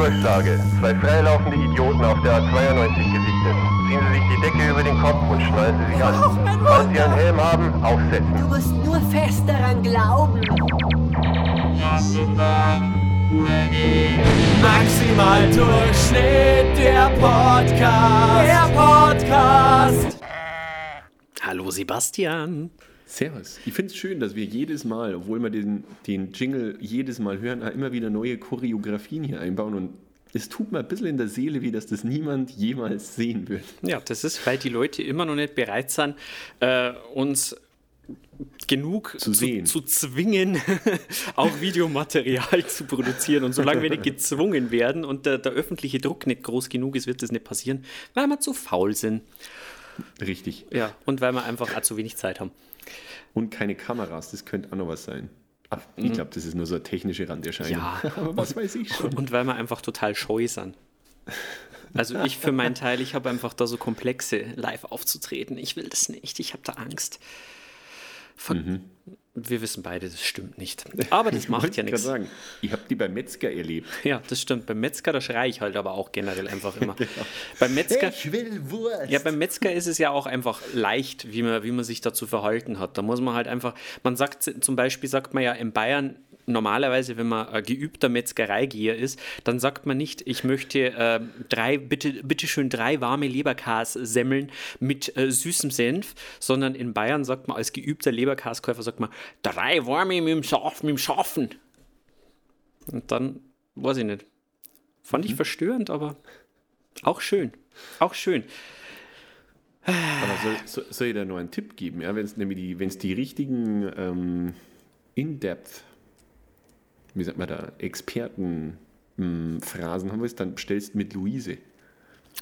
Durchsage. Zwei freilaufende Idioten auf der A92 gesichtet. Ziehen Sie sich die Decke über den Kopf und schnallen Sie sich an. Falls Sie einen Helm haben, aufsetzen. Du musst nur fest daran glauben. Maximal Durchschnitt, der Podcast. Der Podcast. Hallo Sebastian. Servus. Ich finde es schön, dass wir jedes Mal, obwohl wir den, den Jingle jedes Mal hören, immer wieder neue Choreografien hier einbauen und es tut mir ein bisschen in der Seele weh, dass das niemand jemals sehen wird. Ja, das ist, weil die Leute immer noch nicht bereit sind, äh, uns genug Zu sehen. zu zwingen, auch Videomaterial zu produzieren. Und solange wir nicht gezwungen werden und der, der öffentliche Druck nicht groß genug ist, wird das nicht passieren, weil wir zu faul sind. Richtig. Ja, und weil wir einfach auch zu wenig Zeit haben. Und keine Kameras, das könnte auch noch was sein. Ach, ich glaube, das ist nur so eine technische Randerscheinung. Ja. aber was weiß ich schon. Und weil wir einfach total scheu sind. Also ich für meinen Teil, ich habe einfach da so Komplexe, live aufzutreten. Ich will das nicht, ich habe da Angst. Von, Wir wissen beide, das stimmt nicht. Aber das Ich macht ja nichts. sagen, ich habe die beim Metzger erlebt. Ja, das stimmt. Beim Metzger, da schreie ich halt aber auch generell einfach immer. Beim Metzger. will Wurst. Ja, beim Metzger ist es ja auch einfach leicht, wie man, wie man sich dazu verhalten hat. Da muss man halt einfach, man sagt zum Beispiel, sagt man ja in Bayern normalerweise, wenn man ein geübter Metzgereigeher ist, dann sagt man nicht, ich möchte äh, drei, bitte, bitte schön drei warme Leberkas-Semmeln mit äh, süßem Senf, sondern in Bayern sagt man als geübter Leberkaskäufer, sagt man, drei warme mit dem, Schaf, mit dem Schafen. Und dann, weiß ich nicht. Fand ich verstörend, aber auch schön. Auch schön. Aber soll, soll, soll ich da noch einen Tipp geben? Ja, wenn es nämlich die, wenn's die richtigen ähm, In-Depth, wie sagt man da, Experten-Phrasen haben willst, dann bestellst du mit Luise.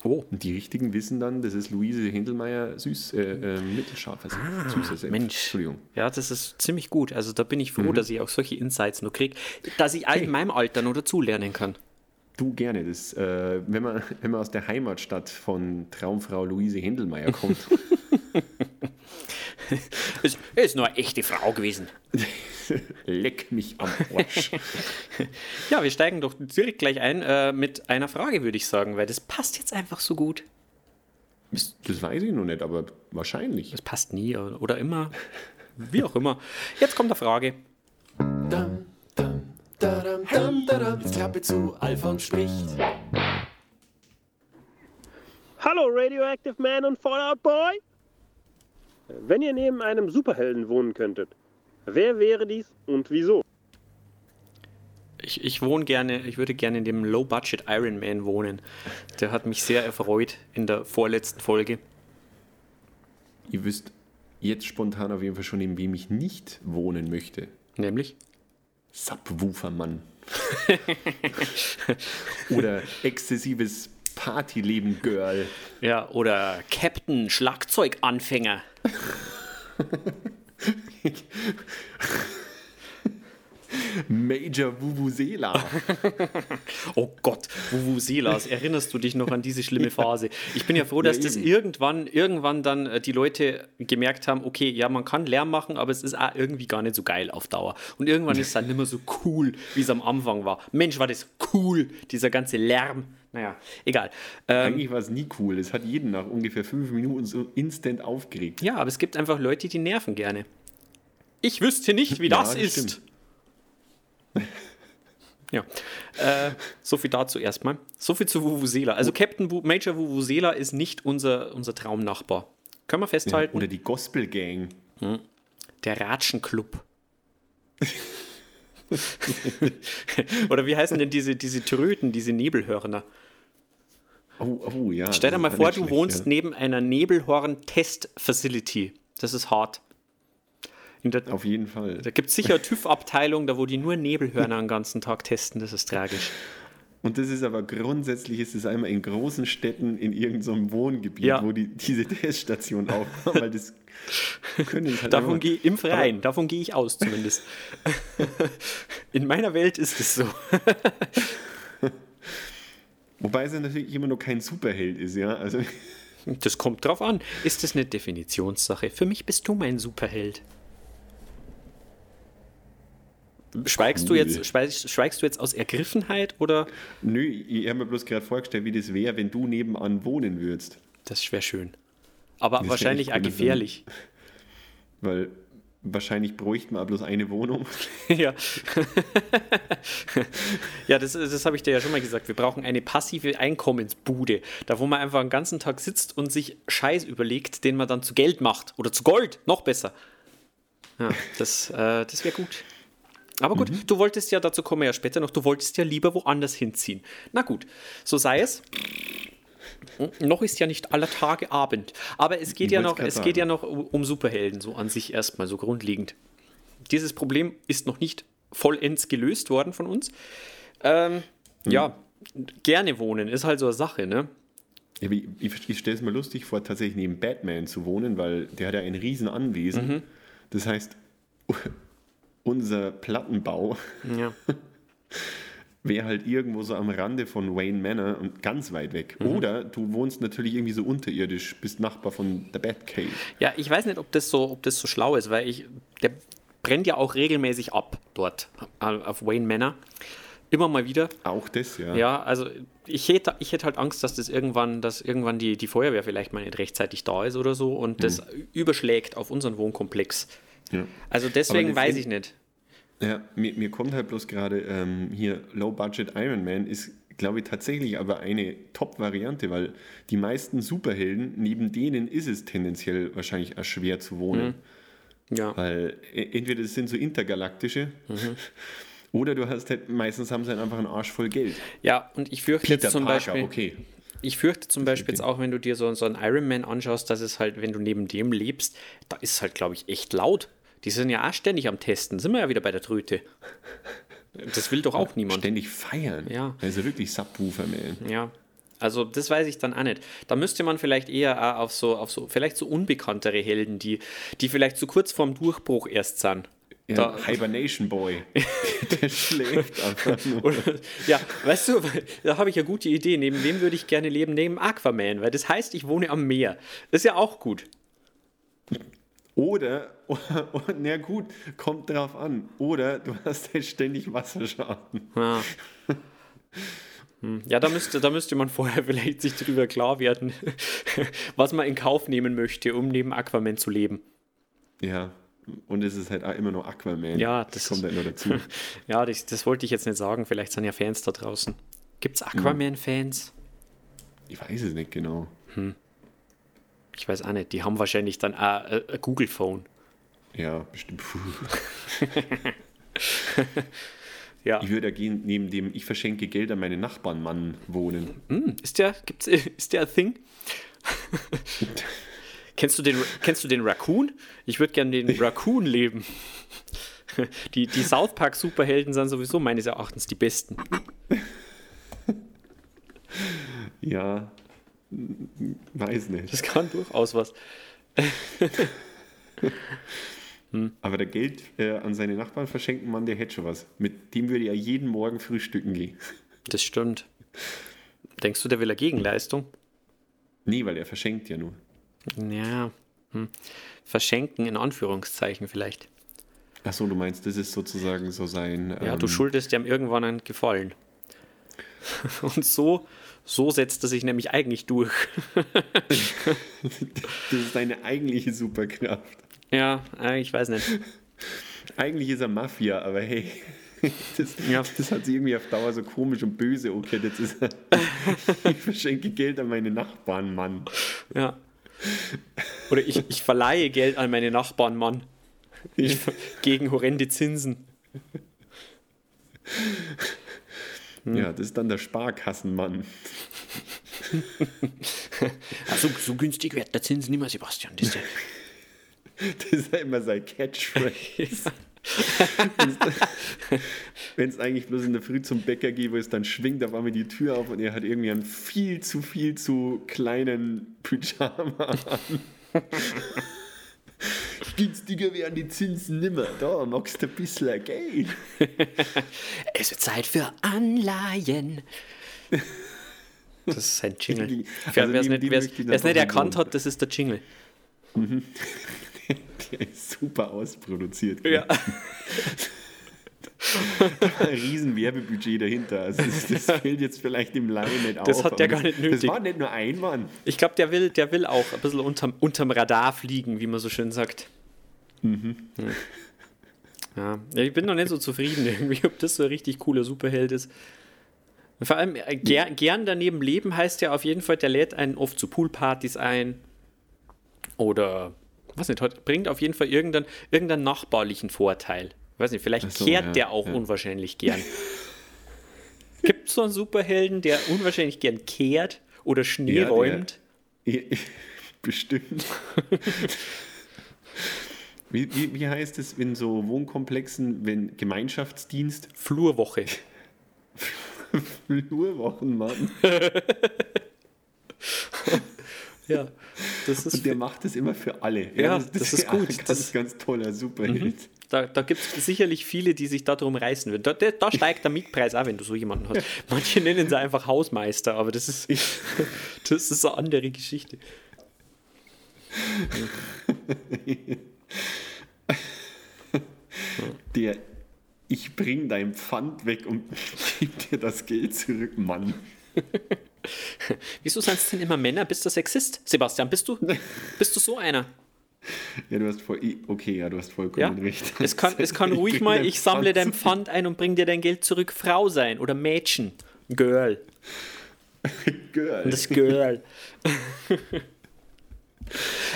Oh. Und die richtigen wissen dann, das ist Luise Händelmeier süß, äh, äh, mittelscharfer Senf, süßer Senf. Mensch. Entschuldigung. Ja, das ist ziemlich gut. Also da bin ich froh, dass ich auch solche Insights noch kriege, dass ich all in meinem Alter noch dazulernen kann. Du gerne. Das, äh, wenn, man, wenn man aus der Heimatstadt von Traumfrau Luise Händelmeier kommt, Ist, ist nur eine echte Frau gewesen. leck mich am Arsch. Ja, wir steigen doch direkt gleich ein äh, mit einer Frage, würde ich sagen, weil das passt jetzt einfach so gut. das, das weiß ich noch nicht, aber wahrscheinlich. Das passt nie oder immer. Wie auch immer. Jetzt kommt eine Frage. Dam, dam, dadam, dam, dadam. Jetzt Klappe zu, Alfons spricht. Hallo Radioactive Man und Fallout Boy. Wenn ihr neben einem Superhelden wohnen könntet, wer wäre dies und wieso? Ich, ich wohne gerne, ich würde gerne in dem Low-Budget Iron Man wohnen. Der hat mich sehr erfreut in der vorletzten Folge. Ihr wisst jetzt spontan auf jeden Fall schon, in wem ich nicht wohnen möchte. Nämlich? Subwoofermann. Oder exzessives Partyleben-Girl. Ja, oder Captain Schlagzeuganfänger. Major Vuvuzela. Oh Gott, Vuvuzelas, erinnerst du dich noch an diese schlimme Phase? Ich bin ja froh, dass Ja, das irgendwann, irgendwann dann äh, die Leute gemerkt haben, okay, ja, man kann Lärm machen, aber es ist auch irgendwie gar nicht so geil auf Dauer. Und irgendwann ist es dann nicht mehr so cool, wie es am Anfang war. Mensch, war das cool, dieser ganze Lärm. Naja, egal. Ähm, Eigentlich war es nie cool. Es hat jeden nach ungefähr fünf Minuten so instant aufgeregt. ja, aber es gibt einfach Leute, die nerven gerne. Ich wüsste nicht, wie Ja, das das ist. Ja, äh, so viel dazu erstmal. So viel zu Vuvuzela. Also Captain Wu Major Vuvuzela ist nicht unser, unser Traumnachbar. Können wir Ja, festhalten? oder die Gospel Gang. Der Ratschenclub. Oder wie heißen denn diese, diese Tröten, diese Nebelhörner? Oh, oh ja. Stell dir das mal vor, du schlecht, wohnst ja. neben einer Nebelhorn-Test-Facility. Das ist hart. In der, Auf jeden Fall. da gibt es sicher TÜV-Abteilungen, da wo die nur Nebelhörner den ganzen Tag testen. Das ist tragisch. Und das ist aber grundsätzlich ist es einmal in großen Städten in irgendeinem Wohngebiet, Ja. wo die diese Teststation aufbauen, weil das können halt Davon gehe im Freien, davon gehe ich aus zumindest. In meiner Welt ist es so. Wobei es ja natürlich immer noch kein Superheld ist, ja. Also Das kommt drauf an. Ist das eine Definitionssache? Für mich bist du mein Superheld. Schweigst, du jetzt, schweigst, schweigst du jetzt aus Ergriffenheit oder? Nö, ich habe mir bloß gerade vorgestellt, wie das wäre, wenn du nebenan wohnen würdest. Das wäre schön. Aber wär wahrscheinlich auch cool, gefährlich. Weil wahrscheinlich bräuchten wir auch bloß eine Wohnung. ja. ja, das, das habe ich dir ja schon mal gesagt. Wir brauchen eine passive Einkommensbude. Da, wo man einfach den ganzen Tag sitzt und sich Scheiß überlegt, den man dann zu Geld macht. Oder zu Gold, noch besser. Ja, das, äh, das wäre gut. Aber gut, du wolltest ja, dazu kommen wir ja später noch, du wolltest ja lieber woanders hinziehen. Na gut, so sei es. Hm, Noch ist ja nicht aller Tage Abend. Aber es geht, Ich ja noch, es geht ja noch um Superhelden, so an sich erstmal, so grundlegend. Dieses Problem ist noch nicht vollends gelöst worden von uns. Ähm, Ja, gerne wohnen ist halt so eine Sache, ne? Ich, ich, ich stelle es mir lustig vor, tatsächlich neben Batman zu wohnen, weil der hat ja ein riesen Anwesen. Das heißt, unser Plattenbau Ja. wäre halt irgendwo so am Rande von Wayne Manor und ganz weit weg. Oder du wohnst natürlich irgendwie so unterirdisch, bist Nachbar von der Batcave. Ja, ich weiß nicht, ob das so, ob das so schlau ist, weil ich, der brennt ja auch regelmäßig ab dort äh, auf Wayne Manor. Immer mal wieder. Auch das, ja. Ja, also ich hätte, ich hätte halt Angst, dass das irgendwann, dass irgendwann die, die Feuerwehr vielleicht mal nicht rechtzeitig da ist oder so und das überschlägt auf unseren Wohnkomplex. Ja. Also deswegen weiß ich nicht. Ja, mir, mir kommt halt bloß gerade ähm, hier Low Budget Iron Man ist, glaube ich, tatsächlich aber eine Top-Variante, weil die meisten Superhelden, neben denen ist es tendenziell wahrscheinlich auch schwer zu wohnen. Ja. Weil e- entweder das sind so intergalaktische oder du hast halt, meistens haben sie halt einfach einen Arsch voll Geld. ja, und ich fürchte Peter jetzt zum Parker, Beispiel. okay. Ich fürchte zum Beispiel jetzt auch, wenn du dir so, so einen Iron Man anschaust, dass es halt, wenn du neben dem lebst, da ist es halt, glaube ich, echt laut. Die sind ja auch ständig am Testen. Sind wir ja wieder bei der Tröte. Das will doch auch niemand. Ständig feiern. Ja. Also wirklich Subwoofer, man. Ja. Also das weiß ich dann auch nicht. Da müsste man vielleicht eher auch auf so, auf so, vielleicht so unbekanntere Helden, die, die vielleicht so kurz vorm Durchbruch erst sind. Ja, Da- Hibernation Boy. Der schläft einfach nur. Oder, ja, weißt du, da habe ich eine gute Idee. Neben wem würde ich gerne leben? Neben Aquaman, weil das heißt, ich wohne am Meer. Das ist ja auch gut. Oder, na gut, kommt drauf an. Oder du hast halt ständig Wasserschaden. Ja. Hm, Ja, da müsste, da müsste man vorher vielleicht sich darüber klar werden, was man in Kauf nehmen möchte, um neben Aquaman zu leben. Ja, und es ist halt auch immer noch Aquaman. Ja, das kommt ist- halt noch dazu. Ja, das, das wollte ich jetzt nicht sagen. Vielleicht sind ja Fans da draußen. Gibt es Aquaman-Fans? Ich weiß es nicht genau. Ich weiß auch nicht. Die haben wahrscheinlich dann auch ein Google-Phone. Ja, bestimmt. Ja. Ich würde ja gehen, neben dem Ich verschenke Geld an meine Nachbarn Mann wohnen. Hm, ist der, gibt's, ist der ein Thing? kennst, du den, kennst du den Raccoon? Ich würde gerne den Raccoon leben. Die, die South Park Superhelden sind sowieso meines Erachtens die besten. Ja, weiß nicht. Das kann durchaus was. Aber der Geld äh, an seine Nachbarn verschenken Mann, der hätte schon was. Mit dem würde er jeden Morgen frühstücken gehen. Das stimmt. Denkst du, der will eine Gegenleistung? Nee, weil er verschenkt ja nur. Ja. Hm. Verschenken in Anführungszeichen vielleicht. Achso, du meinst, das ist sozusagen so sein. Ja, ähm, du schuldest ihm irgendwann einen Gefallen. Und so, so setzt er sich nämlich eigentlich durch. Das ist seine eigentliche Superkraft. Ja, äh, ich weiß nicht. Eigentlich ist er Mafia, aber hey, das, Ja. das hat sich irgendwie auf Dauer so komisch und böse. Okay, jetzt ist er. Ich verschenke Geld an meine Nachbarn, Mann. Ja. Oder ich, ich verleihe Geld an meine Nachbarn, Mann. Ich, gegen horrende Zinsen. Hm. Ja, das ist dann der Sparkassenmann. Also so günstig wird der Zins nicht mehr, Sebastian. Das ist ja, Das ist ja immer sein Catchphrase. Wenn es eigentlich bloß in der Früh zum Bäcker geht, wo es dann schwingt auf einmal die Tür auf und er hat irgendwie einen viel zu viel zu kleinen Pyjama an. Günstiger wären die Zinsen nimmer. Da magst du ein bisschen Geld. es wird Zeit für Anleihen. Das ist ein Jingle. Also Wer es nicht, wer's- wer's nicht erkannt hat, das ist der Jingle. Der ist super ausproduziert. Ja. ein riesen Werbebudget dahinter. Also das, das fällt jetzt vielleicht im Laien nicht Das auf. hat der gar nicht das, nötig. Das war nicht nur ein Mann. Ich glaube, der will, der will auch ein bisschen unterm, unterm Radar fliegen, wie man so schön sagt. Mhm. Hm. Ja. ja, ich bin noch nicht so zufrieden irgendwie, ob das so ein richtig cooler Superheld ist. Vor allem, äh, ger, gern daneben leben heißt ja auf jeden Fall, der lädt einen oft zu Poolpartys ein. Oder, was nicht, bringt auf jeden Fall irgendeinen, irgendeinen nachbarlichen Vorteil. Weiß nicht, vielleicht so, kehrt ja, der auch ja. unwahrscheinlich gern. Gibt es so einen Superhelden, der unwahrscheinlich gern kehrt oder Schnee Ja, der- räumt? Bestimmt. Wie, wie, wie heißt es in so Wohnkomplexen, wenn Gemeinschaftsdienst? Flurwoche. Flurwochen, Mann. Ja, das ist Und der macht das immer für alle. Ja, das ist ja gut. Ein ganz, Das- ganz toller Superheld. Da, da gibt es sicherlich viele, die sich darum reißen würden. Da, da, da steigt der Mietpreis auch, wenn du so jemanden hast. Manche nennen sie einfach Hausmeister, aber das ist, das ist eine andere Geschichte. Der, ich bring dein Pfand weg und gib dir das Geld zurück, Mann. Wieso sind es denn immer Männer? Bist du Sexist? Sebastian, bist du, bist du so einer? Ja, du hast voll, okay, ja, du hast vollkommen Ja? recht. Es kann, es kann ruhig mal, ich sammle dein. Pfand ein und bring dir dein Geld zurück, Frau sein oder Mädchen. Girl. Girl. Das Girl.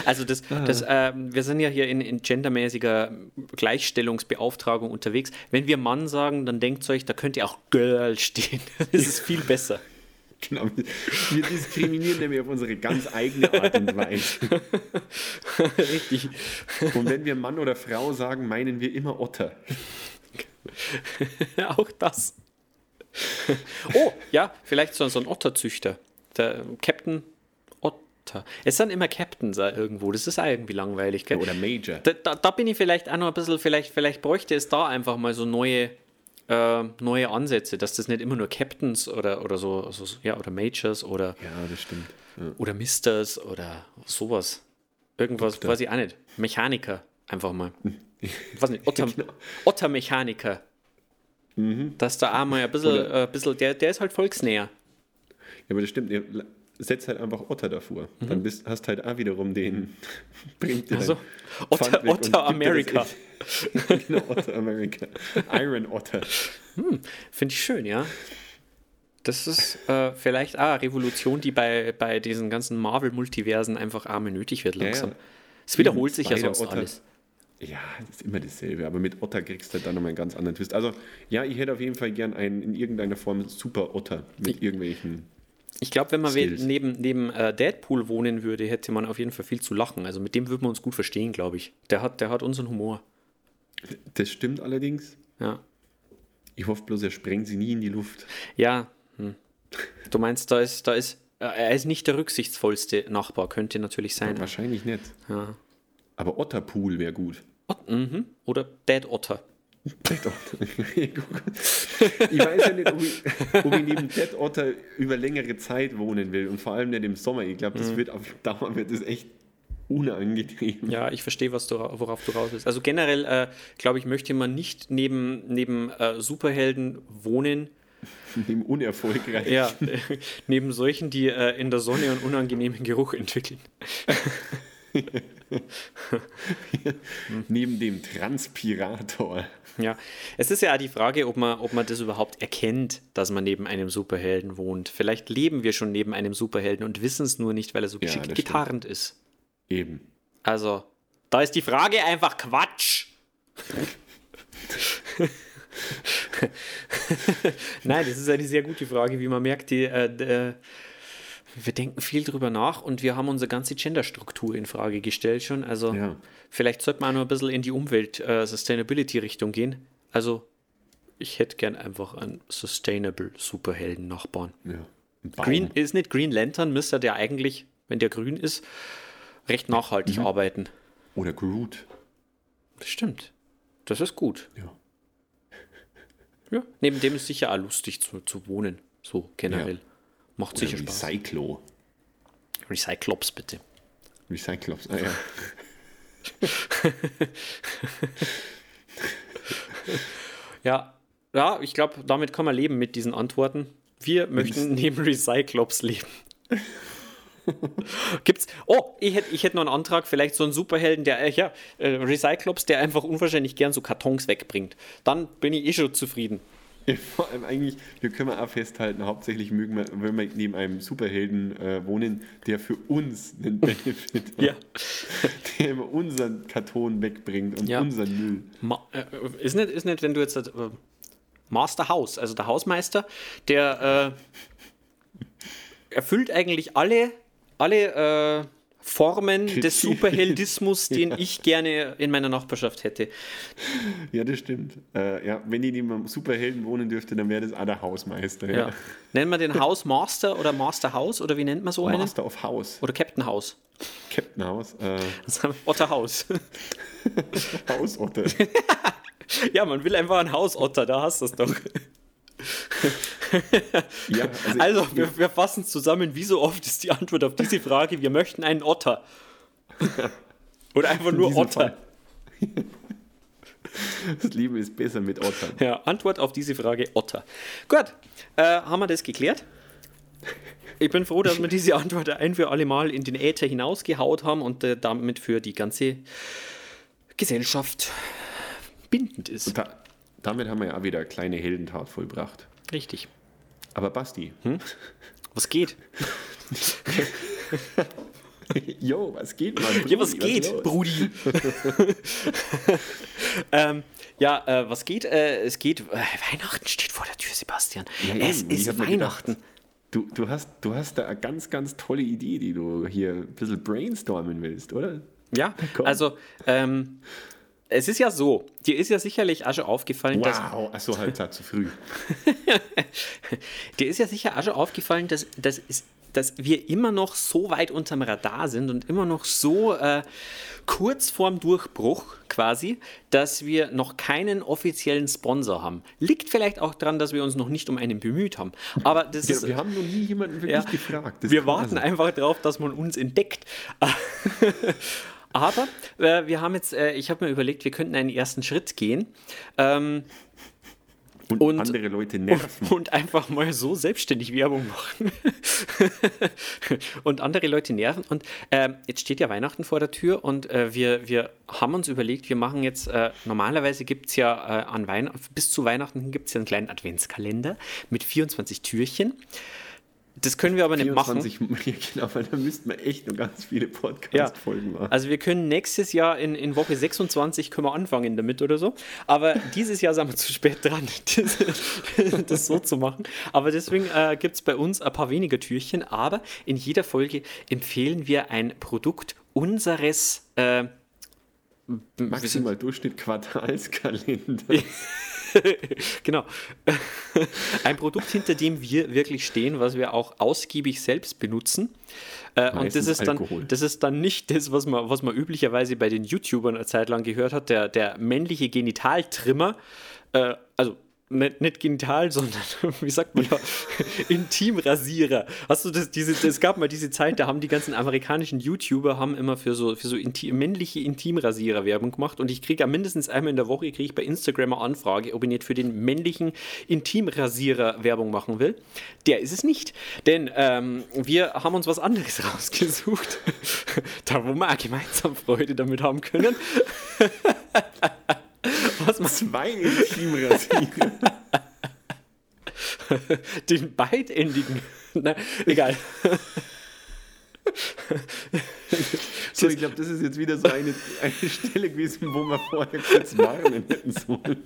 Also das, das ähm, wir sind ja hier in, in gendermäßiger Gleichstellungsbeauftragung unterwegs. Wenn wir Mann sagen, dann denkt euch, da könnte auch Girl stehen. Das ist viel besser. Genau. Wir diskriminieren nämlich auf unsere ganz eigene Art und Weise. Richtig. Und wenn wir Mann oder Frau sagen, meinen wir immer Otter. auch das. Oh, ja, vielleicht so, so ein Otterzüchter. Der Captain Otter. Es sind immer Captains da irgendwo. Das ist auch irgendwie langweilig. Gell? Oder Major. Da, da, da bin ich vielleicht auch noch ein bisschen, vielleicht, vielleicht bräuchte es da einfach mal so neue, äh, neue Ansätze, dass das nicht immer nur Captains oder, oder so, so, ja, oder Majors oder, Ja, das stimmt. Ja. oder Misters oder sowas. Irgendwas, Doktor. weiß ich auch nicht. Mechaniker, einfach mal. weiß nicht, Otter, Genau. Ottermechaniker. Mhm. Dass da auch mal ein bisschen, Oder- äh, ein bisschen der, der ist halt volksnäher. Ja, aber das stimmt. Setzt halt einfach Otter davor. Mhm. Dann bist, hast halt auch wiederum den. Bringt dir Also, Otter, Otter America. Genau, Otter America. Iron Otter. Finde ich schön, ja. Das ist äh, vielleicht auch eine Revolution, die bei, bei diesen ganzen Marvel-Multiversen einfach arme nötig wird Ja, langsam. ja. Es wiederholt sich ja sonst Otter. alles. Ja, das ist immer dasselbe, aber mit Otter kriegst du halt dann nochmal einen ganz anderen Twist. Also, ja, ich hätte auf jeden Fall gern einen in irgendeiner Form Super Otter mit irgendwelchen. Ich glaube, wenn man Skills. neben, neben äh, Deadpool wohnen würde, hätte man auf jeden Fall viel zu lachen. Also mit dem würden wir uns gut verstehen, glaube ich. Der hat, der hat unseren Humor. Das stimmt allerdings. Ja. Ich hoffe bloß, er sprengt sie nie in die Luft. Ja. Hm. Du meinst, da ist, da ist, äh, er ist nicht der rücksichtsvollste Nachbar, könnte natürlich sein. Wahrscheinlich nicht. Ja. Aber Otterpool wäre gut. Ot mhm. Oder Dead Otter. Dead Otter. ich weiß ja nicht, ob ich, ob ich neben Dead Otter über längere Zeit wohnen will und vor allem nicht im Sommer. Ich glaube, das wird auf Dauer wird das echt unangenehm. Ja, ich verstehe, was du, worauf du raus willst. Also generell, äh, glaube ich, möchte man nicht neben, neben äh, Superhelden wohnen, Neben unerfolgreich. ja, äh, neben solchen, die äh, in der Sonne einen unangenehmen Geruch entwickeln. Neben dem Transpirator. Ja, es ist ja auch die Frage, ob man, ob man das überhaupt erkennt, dass man neben einem Superhelden wohnt. Vielleicht leben wir schon neben einem Superhelden und wissen es nur nicht, weil er so Ja, geschickt stimmt. getarnt ist. Eben. Also, da ist die Frage einfach Quatsch. Nein, das ist eine sehr gute Frage, wie man merkt, die, äh, äh, wir denken viel drüber nach und wir haben unsere ganze Genderstruktur in Frage gestellt schon. Also Ja. vielleicht sollte man auch noch ein bisschen in die Umwelt-Sustainability-Richtung gehen. Also ich hätte gern einfach einen Sustainable Superhelden-Nachbarn. Ja. Green ist nicht Green Lantern, müsste der eigentlich, wenn der grün ist, recht nachhaltig Mhm. arbeiten. Oder Groot. Das stimmt. Das ist gut. Ja. Ja. Neben dem ist sicher auch lustig zu, zu wohnen. So generell. Ja. Macht Oder sicher Spaß. Recyclo. Recyclops bitte. Recyclops. Ah, ja. Ja, ja ich glaube, damit kann man leben mit diesen Antworten. Wir möchten neben Recyclops leben. Gibt's. Oh, ich hätte ich hätt noch einen Antrag, vielleicht so einen Superhelden, der, äh, ja, äh, Recyclops, der einfach unwahrscheinlich gern so Kartons wegbringt. Dann bin ich eh schon zufrieden. Vor allem eigentlich, wir können wir auch festhalten, hauptsächlich mögen wir, wenn wir neben einem Superhelden äh, wohnen, der für uns einen Benefit hat. Ja. Der immer unseren Karton wegbringt und Ja. unseren Müll. Ma äh, ist, nicht, ist nicht, wenn du jetzt äh, Master House, also der Hausmeister, der äh, erfüllt eigentlich alle, alle äh, Formen des. Superheldismus, den ich gerne in meiner Nachbarschaft hätte. Ja, das stimmt. Äh, ja, wenn ich neben einem Superhelden wohnen dürfte, dann wäre das auch der Hausmeister. Ja. Ja. Nennen wir den Hausmaster oder Master House oder wie nennt man so einen? Master of House. Oder Captain House. Captain House. Äh, Otter House. Hausotter. ja, man will einfach ein Hausotter, da hast du es doch. ja, Also, wir, wir fassen zusammen, wie so oft ist die Antwort auf diese Frage, wir möchten einen Otter. Oder einfach in nur Otter. Das Leben ist besser mit Ottern. Ja, Antwort auf diese Frage Otter. Gut, äh, haben wir das geklärt? Ich bin froh, dass wir diese Antwort ein für alle Mal in den Äther hinausgehaut haben und äh, damit für die ganze Gesellschaft bindend ist. Da, damit haben wir ja wieder eine kleine Heldentat vollbracht. Richtig. Aber Basti, Was geht? jo, was geht, Mann? Ja, was Brudi, geht, los? Brudi? ähm, ja, äh, was geht? Äh, es geht. Äh, Weihnachten steht vor der Tür, Sebastian. Ja, es ist Weihnachten. gedacht, Du, du, hast, du hast da eine ganz, ganz tolle Idee, die du hier ein bisschen brainstormen willst, oder? Ja, Komm. also ähm, es ist ja so, dir ist ja sicherlich auch schon aufgefallen, dass Wow, achso, halt klar, zu früh. dir ist ja sicher auch schon aufgefallen, dass, dass, ist, dass wir immer noch so weit unterm Radar sind und immer noch so äh, kurz vorm Durchbruch quasi, dass wir noch keinen offiziellen Sponsor haben. Liegt vielleicht auch daran, dass wir uns noch nicht um einen bemüht haben. Aber das Ja, ist, wir haben noch nie jemanden wirklich Ja, gefragt. Das wir warten einfach darauf, dass man uns entdeckt. Aber äh, wir haben jetzt, äh, ich habe mir überlegt, wir könnten einen ersten Schritt gehen ähm, Und, und- andere Leute nerven. und einfach mal so selbstständig Werbung machen und andere Leute nerven. Und ähm, jetzt steht ja Weihnachten vor der Tür und äh, wir, wir haben uns überlegt, wir machen jetzt, äh, normalerweise gibt es ja äh, an Weihn bis zu Weihnachten gibt es ja einen kleinen Adventskalender mit 24 Türchen. Das können wir aber nicht machen. 24, ja, genau, weil da müssten wir echt noch ganz viele Podcast-Folgen machen. Also wir können nächstes Jahr in, in Woche 26 können wir anfangen damit oder so. Aber dieses Jahr sind wir zu spät dran, das, das so zu machen. Aber deswegen äh, gibt es bei uns ein paar weniger Türchen. Aber in jeder Folge empfehlen wir ein Produkt unseres äh, Maximal Durchschnitt Quartalskalender. genau. Ein Produkt, hinter dem wir wirklich stehen, was wir auch ausgiebig selbst benutzen. Äh, und das ist, dann, Alkohol. das ist dann nicht das, was man, was man üblicherweise bei den YouTubern eine Zeit lang gehört hat, der, der männliche Genitaltrimmer. Äh, also nicht, nicht genital, sondern wie sagt man da, Intimrasierer. Hast du das, diese, es gab mal diese Zeit, da haben die ganzen amerikanischen YouTuber haben immer für so, für so inti männliche Intimrasierer Werbung gemacht und ich kriege ja mindestens einmal in der Woche, kriege ich bei Instagram eine Anfrage, ob ich nicht für den männlichen Intimrasierer Werbung machen will. Der ist es nicht, denn ähm, wir haben uns was anderes rausgesucht, da wo wir auch gemeinsam Freude damit haben können. was man Zwei Intimrasierer. den beidendigen. Na, egal. So, ich glaube, das ist jetzt wieder so eine, eine Stelle gewesen, wo wir vorher kurz warnen hätten sollen.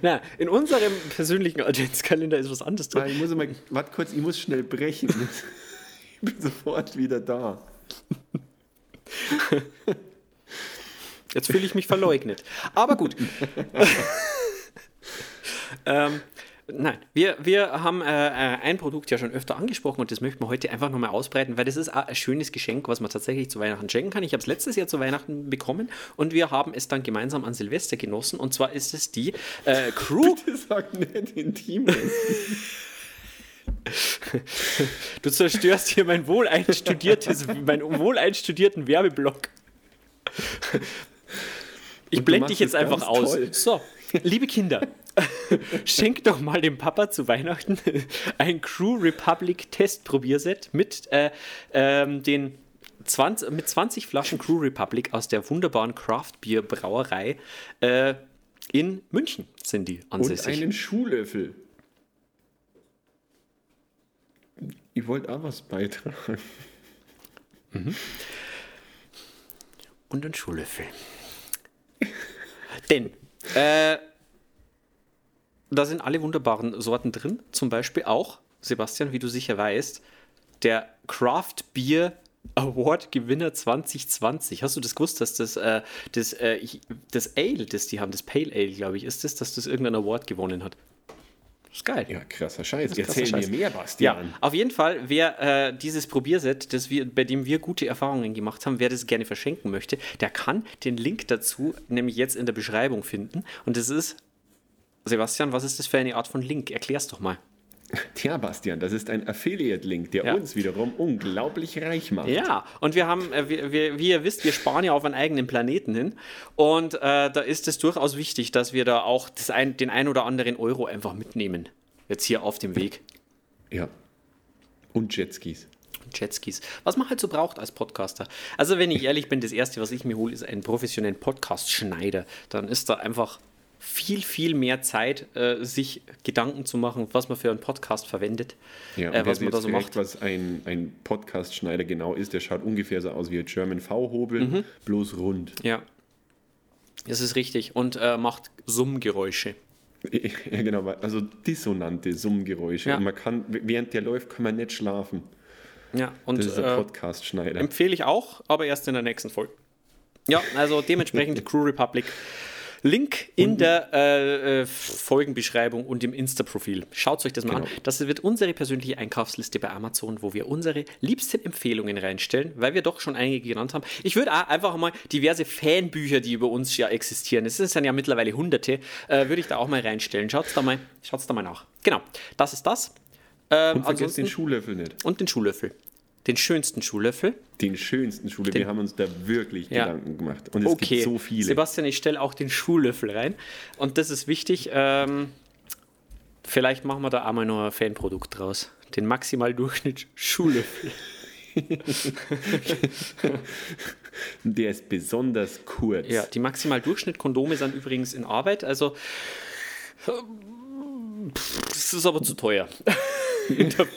Na, in unserem persönlichen Adventskalender ist was anderes drin. Ich muss mal, warte kurz, ich muss schnell brechen. Ich bin sofort wieder da. Jetzt fühle ich mich verleugnet. Aber gut. ähm, nein, wir, wir haben äh, äh, ein Produkt ja schon öfter angesprochen und das möchten wir heute einfach nochmal ausbreiten, weil das ist ein schönes Geschenk, was man tatsächlich zu Weihnachten schenken kann. Ich habe es letztes Jahr zu Weihnachten bekommen und wir haben es dann gemeinsam an Silvester genossen und zwar ist es die äh, Crew. Das sagt nicht intim. Du zerstörst hier mein wohl einstudiertes, meinen wohl einstudierten Werbeblock. Ich Und blende dich jetzt einfach aus. toll. So, liebe Kinder, schenkt doch mal dem Papa zu Weihnachten ein Crew Republic Testprobierset mit äh, ähm, den 20, mit 20 Flaschen Crew Republic aus der wunderbaren Craft Beer Brauerei äh, in München sind die Und ansässig. einen Schuhlöffel. Ich wollte auch was beitragen. und einen Schuhlöffel. Denn äh, da sind alle wunderbaren Sorten drin. Zum Beispiel auch, Sebastian, wie du sicher weißt, der Craft Beer Award Gewinner 2020. Hast du das gewusst, dass das, äh, das, äh, das Ale, das die haben, das Pale Ale, glaube ich, ist das, dass das irgendeinen Award gewonnen hat? Ist geil. Ja, krasser Scheiß. Krasser Erzähl Scheiß. mir mehr, Ja, Bastian. auf jeden Fall, wer äh, dieses Probierset, das wir, bei dem wir gute Erfahrungen gemacht haben, wer das gerne verschenken möchte, der kann den Link dazu nämlich jetzt in der Beschreibung finden. Und das ist, Sebastian, was ist das für eine Art von Link? Erklär's doch mal. Tja, Bastian, das ist ein Affiliate-Link, der Ja. uns wiederum unglaublich reich macht. Ja, und wir haben, äh, wir, wir, wie ihr wisst, wir sparen ja auf einen eigenen Planeten hin. Und äh, da ist es durchaus wichtig, dass wir da auch ein, den ein oder anderen Euro einfach mitnehmen. Jetzt hier auf dem Weg. Ja. Und Jetskis. Jetskis. Was man halt so braucht als Podcaster. Also, wenn ich ehrlich bin, das erste, was ich mir hole, ist einen professionellen Podcast-Schneider. Dann ist da einfach viel, viel mehr Zeit, äh, sich Gedanken zu machen, was man für einen Podcast verwendet, Ja, äh, was man da so macht. was ein, ein Podcast-Schneider genau ist, der schaut ungefähr so aus wie ein German V-Hobel, Mhm. bloß rund. Ja. Das ist richtig. Und äh, macht Summgeräusche. Ja, genau, also dissonante Summgeräusche. Ja. Und man kann, während der läuft, kann man nicht schlafen. Ja, und Das ist der äh, Podcast-Schneider. empfehle ich auch, aber erst in der nächsten Folge. Ja, also dementsprechend Crew Republic. Link in der äh, äh, Folgenbeschreibung und im Insta-Profil. Schaut euch das mal Genau. an. Das wird unsere persönliche Einkaufsliste bei Amazon, wo wir unsere liebsten Empfehlungen reinstellen, weil wir doch schon einige genannt haben. Ich würde einfach mal diverse Fanbücher, die über uns ja existieren, es sind ja mittlerweile hunderte, äh, würde ich da auch mal reinstellen. Schaut da mal, schaut's da mal nach. Genau, das ist das. Ähm, Und vergesst den Schuhlöffel nicht. und den Schuhlöffel. Den schönsten Schuhlöffel. Den schönsten Schuhlöffel. Wir haben uns da wirklich Ja. Gedanken gemacht. Und es Okay, gibt so viele. Sebastian, ich stelle auch den Schuhlöffel rein. Und das ist wichtig. Ähm, vielleicht machen wir da einmal noch ein Fanprodukt draus. Den Maximal-Durchschnitt Schuhlöffel. Der ist besonders kurz. Ja, die Maximal-Durchschnitt-Kondome sind übrigens in Arbeit. Also, ähm, das ist aber zu teuer. In der-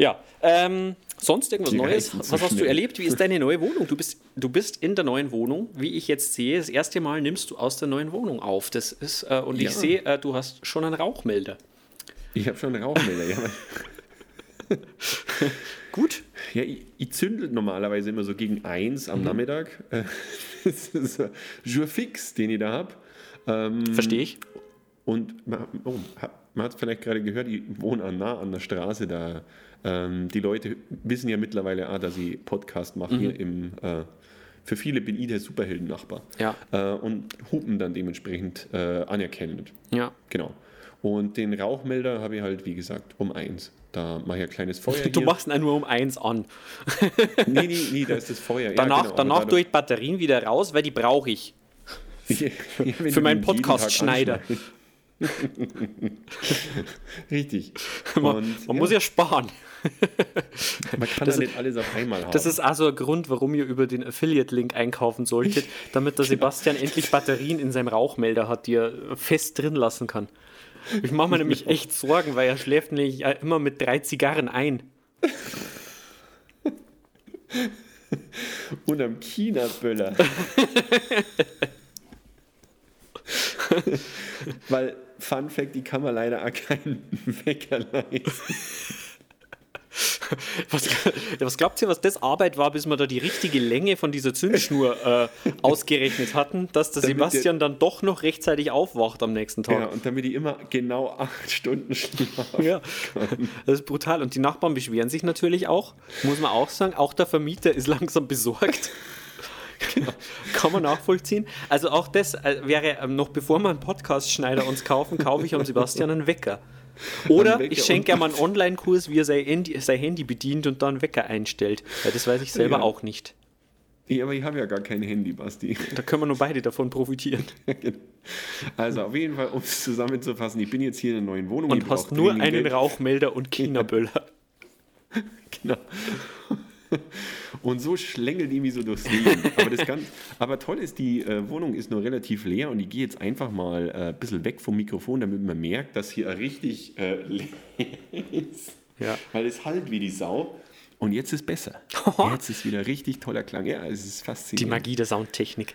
ja, ähm, sonst irgendwas Die Neues? Was hast du schnell. erlebt? Wie ist deine neue Wohnung? Du bist, du bist in der neuen Wohnung, wie ich jetzt sehe. Das erste Mal nimmst du aus der neuen Wohnung auf. Das ist, äh, und Ja. ich sehe, äh, du hast schon einen Rauchmelder. Ich habe schon einen Rauchmelder. ja, Gut. ja, ich, ich zündel normalerweise immer so gegen eins Mhm. am Nachmittag. Äh, Das ist ein Jour fix, den ich da habe. Verstehe ich. Und man, oh, man hat es vielleicht gerade gehört, ich wohne nah an der Straße. Da, ähm, die Leute wissen ja mittlerweile auch, dass ich Podcast mache Mhm. hier im. Äh, für viele bin ich der Superhelden-Nachbar. Ja. Äh, und hupen dann dementsprechend äh, anerkennend. Ja. Genau. Und den Rauchmelder habe ich halt, wie gesagt, um eins. Da mache ich ein kleines Feuer. Du hier. machst ihn nur um eins an. Nee, nee, nee, da ist das Feuer. Danach, ja, genau, danach tue ich Batterien wieder raus, weil die brauche ich. Für meinen den jeden Podcast Tag Schneider. anschneidest. Richtig. Man, Und, man ja, muss ja sparen. man kann das nicht alles auf einmal haben. Das ist also ein Grund, warum ihr über den Affiliate-Link einkaufen solltet, damit der Sebastian endlich Batterien in seinem Rauchmelder hat, die er fest drin lassen kann. Ich mache mir nämlich echt Sorgen, weil er schläft nämlich äh, immer mit drei Zigarren ein. Und am China-Böller. Weil, Fun Fact, die kann man leider auch keinen Wecker leisten. Was, was glaubt ihr, was das Arbeit war, bis wir da die richtige Länge von dieser Zündschnur äh, ausgerechnet hatten, dass der Damit der- Sebastian dann doch noch rechtzeitig aufwacht am nächsten Tag? Ja, und damit ich immer genau acht Stunden schlafe. Ja, das ist brutal. Und die Nachbarn beschweren sich natürlich auch, muss man auch sagen. Auch der Vermieter ist langsam besorgt. Kann man nachvollziehen. Also auch das äh, wäre ähm, noch bevor wir einen Podcast-Schneider uns kaufen, kaufe ich am Sebastian einen Wecker. Oder ich schenke und- ihm einen Online-Kurs, wie er sein Handy, sein Handy bedient und dann Wecker einstellt. Weil das weiß ich selber Ja. auch nicht. Ja, aber ich habe ja gar kein Handy, Basti. Da können wir nur beide davon profitieren. Also auf jeden Fall, um es zusammenzufassen, ich bin jetzt hier in einer neuen Wohnung. Und hast nur einen Geld. Rauchmelder und China-Böller. Genau. Und so schlängelt die mich so durchs Leben. Aber, das ganz, aber toll ist, die äh, Wohnung ist nur relativ leer und ich gehe jetzt einfach mal äh, ein bisschen weg vom Mikrofon, damit man merkt, dass hier richtig äh, leer ist. Ja. Weil es halt wie die Sau. Und jetzt ist besser. Jetzt ist wieder richtig toller Klang. Ja, es ist Die faszinierend. Magie der Soundtechnik.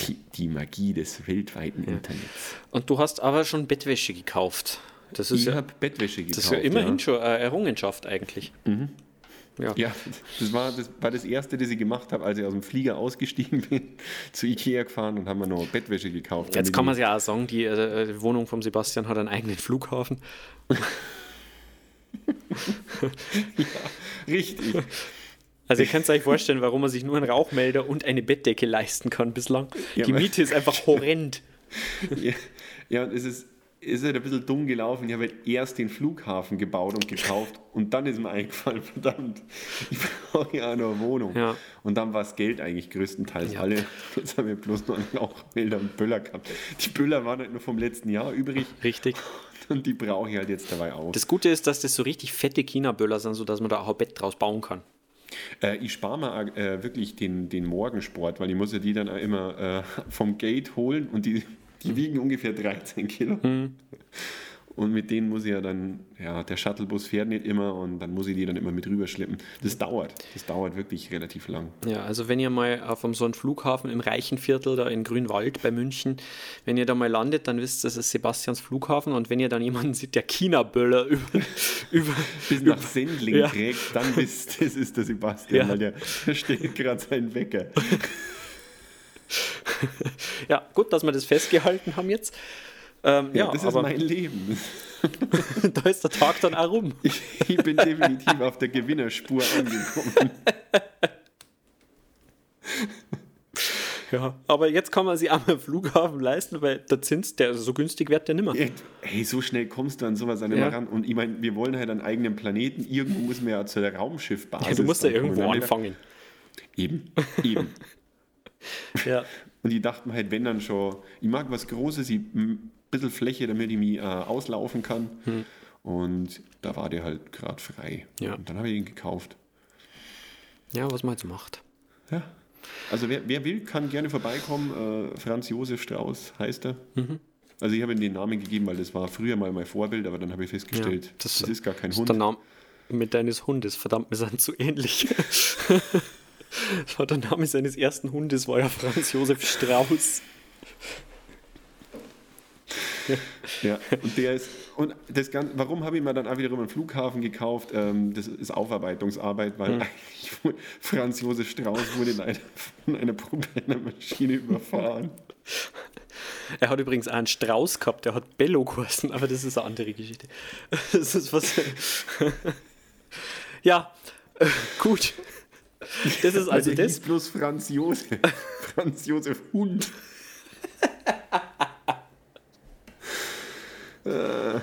Die, die Magie des weltweiten Internets. Und du hast aber schon Bettwäsche gekauft. Das ist, Ich ja, habe Bettwäsche gekauft. das ist ja immerhin ja. schon eine Errungenschaft eigentlich. Ja. Ja, das war das, war das Erste, das ich gemacht habe, als ich aus dem Flieger ausgestiegen bin, zu Ikea gefahren und haben wir noch Bettwäsche gekauft. Jetzt kann man es ja auch sagen, die äh, Wohnung vom Sebastian hat einen eigenen Flughafen. Richtig. Also ihr könnt euch vorstellen, warum man sich nur einen Rauchmelder und eine Bettdecke leisten kann bislang. Ja, die Miete ist einfach horrend. Ja, ja und es ist, ist halt ein bisschen dumm gelaufen. Ich habe halt erst den Flughafen gebaut und gekauft und dann ist mir eingefallen, verdammt, ich brauche ja eine Wohnung. Ja. Und dann war das Geld eigentlich größtenteils Ja. alle. Jetzt haben wir bloß noch einen Rauchmelder und Böller gehabt. Die Böller waren halt nur vom letzten Jahr übrig Richtig. und die brauche ich halt jetzt dabei auch. Das Gute ist, dass das so richtig fette China-Böller sind, sodass man da auch ein Bett draus bauen kann. Äh, ich spare mal äh, wirklich den, den Morgensport, weil ich muss ja die dann immer äh, vom Gate holen und die, die wiegen ungefähr 13 Kilo. Und mit denen muss ich ja dann, ja, der Shuttlebus fährt nicht immer und dann muss ich die dann immer mit rüberschleppen. Das dauert. Das dauert wirklich relativ lang. Ja, also wenn ihr mal auf so einem Flughafen im Reichenviertel da in Grünwald bei München, wenn ihr da mal landet, dann wisst ihr, das ist Sebastians Flughafen und wenn ihr dann jemanden seht, der China-Böller über, über, Bis nach Sendling Ja. trägt, dann wisst das ist der Sebastian, Ja. weil der, der steht gerade seinen Wecker. Ja, gut, dass wir das festgehalten haben jetzt. Ähm, ja, Ja, das ist mein Leben. da ist der Tag dann auch rum. Ich, ich bin definitiv auf der Gewinnerspur angekommen. Ja, aber jetzt kann man sich auch mal einen Flughafen leisten, weil der Zins, der so günstig wird der nimmer. Hey, so schnell kommst du an sowas an Ja. ran. Und ich meine, wir wollen halt einen eigenen Planeten. Irgendwo muss man ja zu der Raumschiffbasis. Ja, du musst ja kommen. irgendwo haben anfangen. Eben, eben. Ja. Und die dachten halt, wenn dann schon, ich mag was Großes, ich, ein bisschen Fläche, damit ich mich äh, auslaufen kann. Und da war der halt gerade frei. Hm. Ja. Und dann habe ich ihn gekauft. ja, was man jetzt macht. Ja. Also wer, wer will, kann gerne vorbeikommen. Äh, Franz Josef Strauß heißt er. Mhm. Also ich habe ihm den Namen gegeben, weil das war früher mal mein Vorbild, aber dann habe ich festgestellt, Ja, das, ist gar kein das Hund. Der Name mit deines Hundes, verdammt, wir sind zu ähnlich. war der Name seines ersten Hundes, war ja Franz Josef Strauß. Ja, und der ist, und das Ganze, warum habe ich mir dann auch wiederum einen Flughafen gekauft? Ähm, das ist Aufarbeitungsarbeit, weil Hm. eigentlich Franz Josef Strauß wurde leider von einer Propellermaschine überfahren. Er hat übrigens auch einen Strauß gehabt, der hat Bello geheißen, aber das ist eine andere Geschichte. Das ist was. ja, äh, gut. Das ist also der das. hieß bloß Franz Josef. Franz Josef Hund. äh,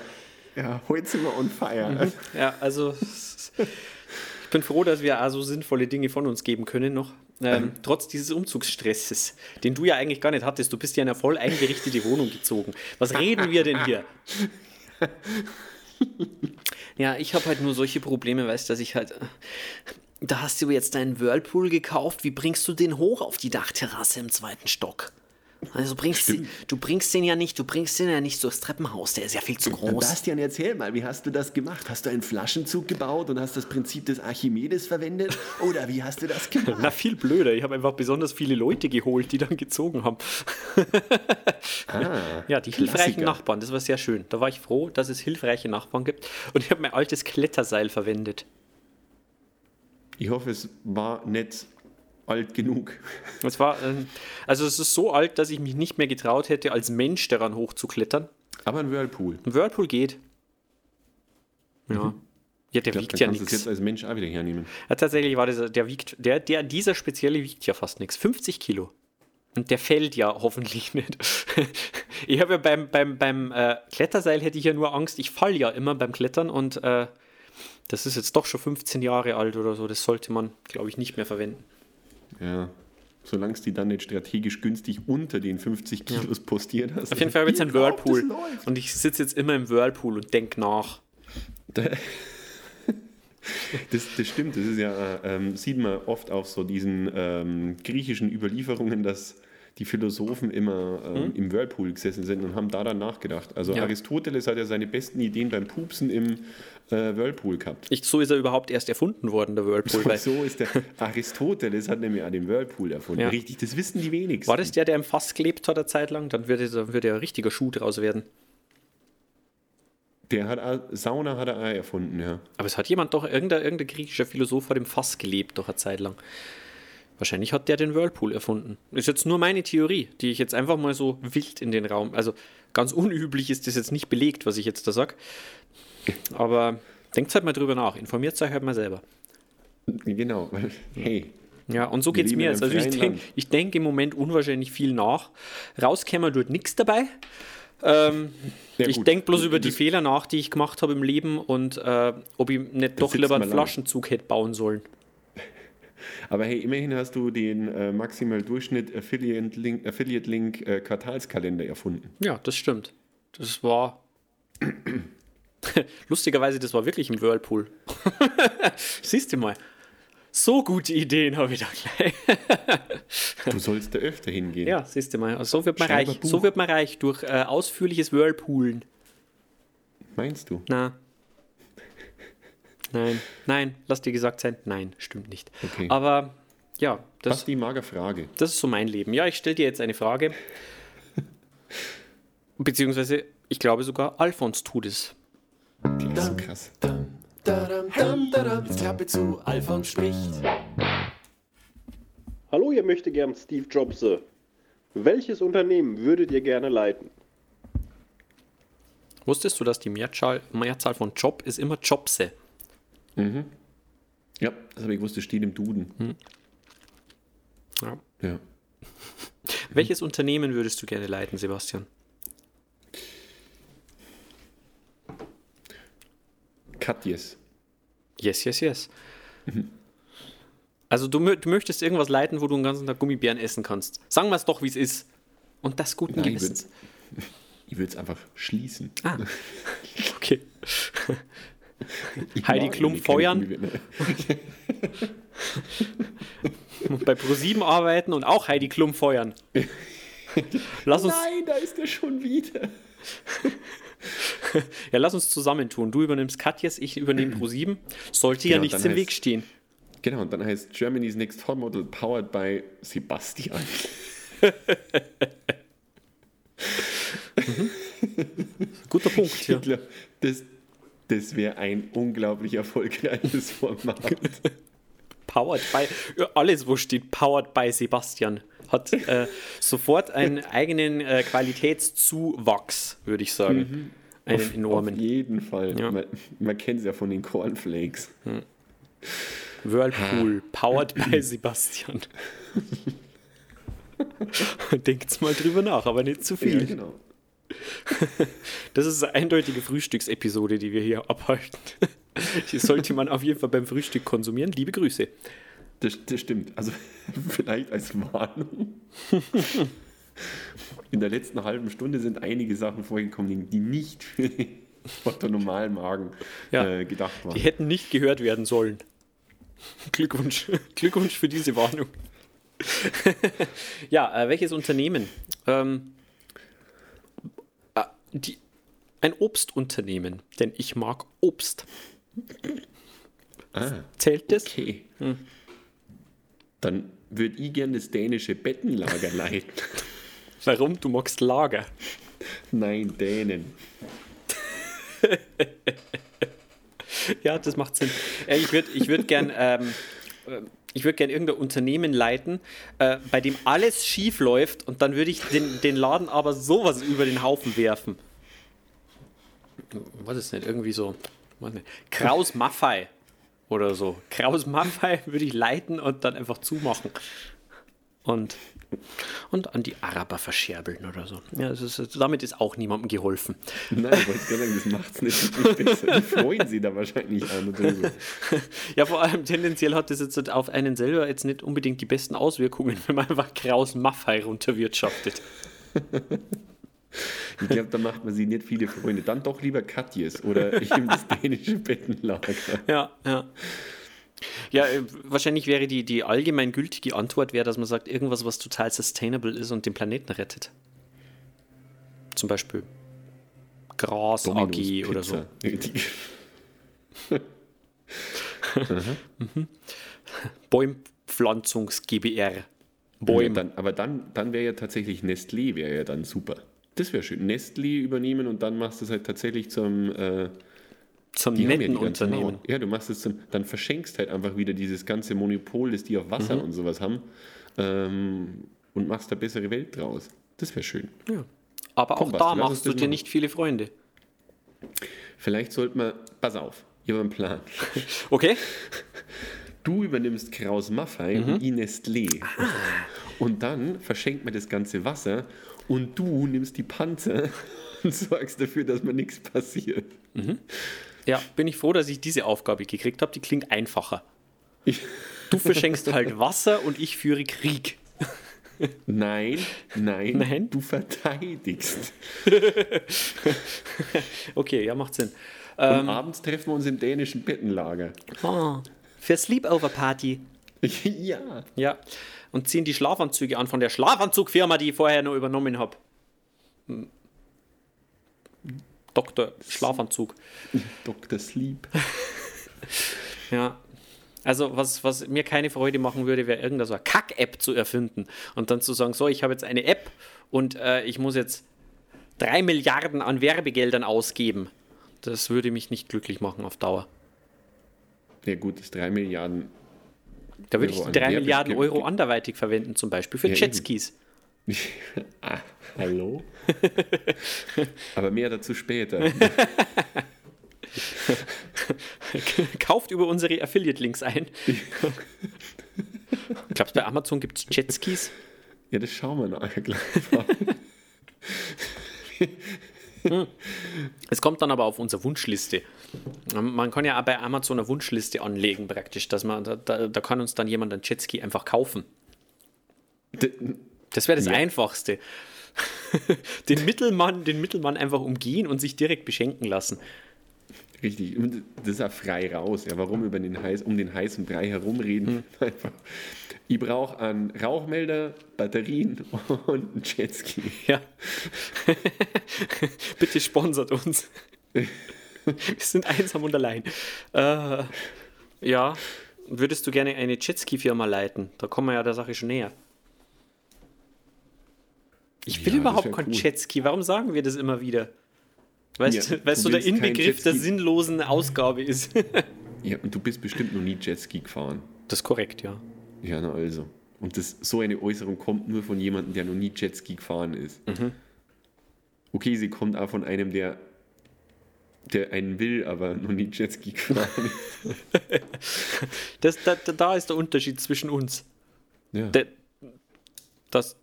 ja, heute sind wir on fire. Ja, also ich bin froh, dass wir auch so sinnvolle Dinge von uns geben können noch. Ähm, trotz dieses Umzugsstresses, den du ja eigentlich gar nicht hattest. Du bist ja in eine voll eingerichtete Wohnung gezogen. Was reden wir denn hier? Ja, ich habe halt nur solche Probleme, weißt du, dass ich halt. Da hast du jetzt deinen Whirlpool gekauft. Wie bringst du den hoch auf die Dachterrasse im zweiten Stock? Also bringst du, du bringst den ja nicht, du bringst den ja nicht durchs Treppenhaus, der ist ja viel zu groß. Bastian, erzähl mal, wie hast du das gemacht? Hast du einen Flaschenzug gebaut und hast das Prinzip des Archimedes verwendet? Oder wie hast du das gemacht? Na, viel blöder. Ich habe einfach besonders viele Leute geholt, die dann gezogen haben. ja, die hilfreichen Klassiker. Nachbarn, das war sehr schön. Da war ich froh, dass es hilfreiche Nachbarn gibt. Und ich habe mein altes Kletterseil verwendet. Ich hoffe, es war nicht alt genug. Es war, ähm, also es ist so alt, dass ich mich nicht mehr getraut hätte, als Mensch daran hochzuklettern. Aber ein Whirlpool. Ein Whirlpool geht. Ja. Ja, der Mhm. Glaube, wiegt ja nichts. jetzt als Mensch auch wieder hernehmen. Ja, tatsächlich war das, der wiegt, der, der, dieser spezielle wiegt ja fast nichts. 50 Kilo. Und der fällt ja hoffentlich nicht. ich habe ja beim, beim, beim äh, Kletterseil hätte ich ja nur Angst, ich falle ja immer beim Klettern und äh, das ist jetzt doch schon 15 Jahre alt oder so. Das sollte man, glaube ich, nicht mehr verwenden. Ja. Solange es die dann nicht strategisch günstig unter den 50 Kilos postiert hast. Auf jeden Fall habe ich jetzt einen Whirlpool. Und ich sitze jetzt immer im Whirlpool und denke nach. Das, das stimmt, das ist ja, ähm, sieht man oft auf so diesen ähm, griechischen Überlieferungen, dass die Philosophen immer ähm, im Whirlpool gesessen sind und haben da dann nachgedacht. Also Hm? Ja. Aristoteles hat ja seine besten Ideen beim Pupsen im äh, Whirlpool gehabt. Ich, so ist er überhaupt erst erfunden worden, der Whirlpool. So, so ist der Aristoteles hat nämlich auch den Whirlpool erfunden. Ja. Richtig, das wissen die wenigsten. war das der, der im Fass gelebt hat eine Zeit lang? Dann würde, dann würde ja ein richtiger Schuh draus werden. Der hat Sauna hat er erfunden, ja. Aber es hat jemand doch, irgendein, irgendein griechischer Philosoph hat im Fass gelebt, doch eine Zeit lang. Wahrscheinlich hat der den Whirlpool erfunden. Ist jetzt nur meine Theorie, die ich jetzt einfach mal so wild in den Raum. Also ganz unüblich ist das jetzt nicht belegt, was ich jetzt da sage. Aber denkt halt mal drüber nach. Informiert euch halt mal selber. Genau, hey, Ja, und so geht es mir jetzt. Also ich denke denk im Moment unwahrscheinlich viel nach. Rauskämmer tut nichts dabei. Ähm, Ja, ich denke bloß über die Das- Fehler nach, die ich gemacht habe im Leben und äh, ob ich nicht doch lieber einen man lang. Flaschenzug hätte bauen sollen. Aber hey, immerhin hast du den äh, maximal Durchschnitt Affiliate Link, Affiliate Link äh, Quartalskalender erfunden. Ja, das stimmt. Das war. Lustigerweise, das war wirklich im Whirlpool. Siehst du mal. So gute Ideen habe ich da gleich. Du sollst da öfter hingehen. Ja, siehst du mal. Also so wird man reich. Buch. So wird man reich durch äh, ausführliches Whirlpoolen. Meinst du? Na. Nein, nein, lass dir gesagt sein. Nein, stimmt nicht. Okay. Aber ja, das, Basti, mager Frage. das ist so mein Leben. Ja, ich stelle dir jetzt eine Frage. Beziehungsweise, ich glaube sogar, Alfons tut es. Die ist so krass. Dam, dadam, dam, dadam. Jetzt Klappe zu, Alfons spricht. Hallo, ihr möchte gern Steve Jobs. Welches Unternehmen würdet ihr gerne leiten? Wusstest du, dass die Mehrzahl, Mehrzahl von Job ist immer Jobse? Ja, das habe ich gewusst, das steht im Duden. Hm. Ja. Ja. Welches Unternehmen würdest du gerne leiten, Sebastian? Katjes. Yes, yes, yes. Mhm. Also du, du möchtest irgendwas leiten, wo du den ganzen Tag Gummibären essen kannst. Sagen wir es doch, wie es ist. Und das guten Nein, Gewissens. Ich würde es einfach schließen. Ah, okay. Ich Heidi Klum feuern. Und bei Pro7 arbeiten und auch Heidi Klum feuern. Lass uns, Nein, da ist er schon wieder. ja, lass uns zusammentun. Du übernimmst Katjes, ich übernehme Pro7. Sollte ja Genau, nichts dann im Weg heißt- stehen. Genau, und dann heißt Germany's Next Topmodel powered by Sebastian. Guter Punkt, ja. Das das wäre ein unglaublich erfolgreiches Format. Powered by, alles, wo steht Powered by Sebastian, hat äh, sofort einen eigenen äh, Qualitätszuwachs, würde ich sagen. Einen Auf enormen. jeden Fall. Ja. Man, man kennt es ja von den Cornflakes. Whirlpool, powered by Sebastian. Denkt's mal drüber nach, aber nicht zu viel. Ja, genau. Das ist eine eindeutige Frühstücksepisode, die wir hier abhalten. Die sollte man auf jeden Fall beim Frühstück konsumieren. Liebe Grüße. Das, das stimmt. Also vielleicht als Warnung. In der letzten halben Stunde sind einige Sachen vorgekommen, die nicht für den normalen Magen Ja. äh, gedacht waren. Die hätten nicht gehört werden sollen. Glückwunsch. Glückwunsch für diese Warnung. ja, äh, welches Unternehmen? Ähm, äh, die, ein Obstunternehmen, denn ich mag Obst. Ah, Zählt das? okay. Hm. Dann würde ich gerne das dänische Bettenlager leiten. Warum? Du magst Lager. Nein, Dänen. Ja, das macht Sinn. Äh, ich würde ich würd gern, ähm, äh, ich würd gern irgendein Unternehmen leiten, äh, bei dem alles schief läuft und dann würde ich den, den Laden aber sowas über den Haufen werfen. Was ist nicht? Irgendwie so. Nicht? Kraus Maffei oder so. Kraus Maffei würde ich leiten und dann einfach zumachen. und, und an die Araber verscherbeln oder so. Ja, ist, damit ist auch niemandem geholfen. Nein, ich wollte gerade sagen, das macht es nicht besser. Die freuen sie da wahrscheinlich an drüber. Ja, vor allem tendenziell hat das jetzt auf einen selber jetzt nicht unbedingt die besten Auswirkungen, wenn man einfach Kraus Maffei runterwirtschaftet. Ich glaube, da macht man sich nicht viele Freunde. Dann doch lieber Katjes oder eben das dänische Bettenlager. Ja, ja. Ja, äh, wahrscheinlich wäre die, die allgemein gültige Antwort, wäre, dass man sagt, irgendwas, was total sustainable ist und den Planeten rettet. Zum Beispiel Gras Domino's AG oder so. Mhm. Bäumpflanzungs GBR. Ja, Bäum. dann, aber dann, dann wäre ja tatsächlich Nestlé wäre ja dann super. Das wäre schön. Nestlé übernehmen und dann machst du es halt tatsächlich zum äh, Zum die ja netten die ganzen Unternehmen. Ja, du machst es zum, dann verschenkst halt einfach wieder dieses ganze Monopol, das die auf Wasser Mhm. und sowas haben ähm, und machst da bessere Welt draus. Das wäre schön. Aber Komm, auch da machst du dir machen. nicht viele Freunde. Vielleicht sollte man, pass auf, ich habe einen Plan. Okay? Du übernimmst Kraus Maffei Mhm. und ich Nestlé. Ah. Und dann verschenkt man das ganze Wasser und du nimmst die Panzer und sorgst dafür, dass mir nichts passiert. Ja, bin ich froh, dass ich diese Aufgabe gekriegt habe. Die klingt einfacher. Ich, Du verschenkst halt Wasser und ich führe Krieg. nein, nein, Nein? du verteidigst. Okay, ja, macht Sinn. Und abends treffen wir uns im dänischen Bettenlager. Ah, für Sleepover-Party. ja. Ja. Und ziehen die Schlafanzüge an von der Schlafanzugfirma, die ich vorher noch übernommen habe. Hm. Dr. Schlafanzug. Dr. Sleep. Ja. Also, was, was mir keine Freude machen würde, wäre irgendeine so eine Kack-App zu erfinden und dann zu sagen: So, ich habe jetzt eine App und äh, ich muss jetzt drei Milliarden an Werbegeldern ausgeben. Das würde mich nicht glücklich machen auf Dauer. Ja gut, das 3 Milliarden. Da würde ich die an drei Werbe- Milliarden ge- Euro anderweitig verwenden, zum Beispiel für Ja, Jetskis. ah, hallo? Aber mehr dazu später. Kauft über unsere Affiliate-Links ein. Glaubst du, bei Amazon gibt es Jetskis? Ja, das schauen wir nachher gleich. Es kommt dann aber auf unsere Wunschliste. Man kann ja auch bei Amazon eine Wunschliste anlegen, praktisch, dass man, da, da, kann uns dann jemand einen Jetski einfach kaufen. Das wäre das Ja. Einfachste. den, Mittelmann, den Mittelmann einfach umgehen und sich direkt beschenken lassen. Richtig, und das ist ja frei raus. Ja, warum über den heiß, um den heißen Brei herumreden? Einfach. Ich brauche einen Rauchmelder, Batterien und einen Jetski. Ja. Bitte sponsert uns. Wir sind einsam und allein. Äh, ja. Würdest du gerne eine Jetski-Firma leiten? Da kommen wir ja der Sache schon näher. Ich will Ja, überhaupt kein cool. Jetski. Warum sagen wir das immer wieder? Weißt, Ja, du, weißt du du, der Inbegriff der sinnlosen Ausgabe ist. Ja, und du bist bestimmt noch nie Jetski gefahren. Das ist korrekt, ja. Ja, na also. Und das, so eine Äußerung kommt nur von jemandem, der noch nie Jetski gefahren ist. Okay, sie kommt auch von einem, der, der einen will, aber noch nie Jetski gefahren ist. Das, da, da- da ist der Unterschied zwischen uns. Ja. Der, das.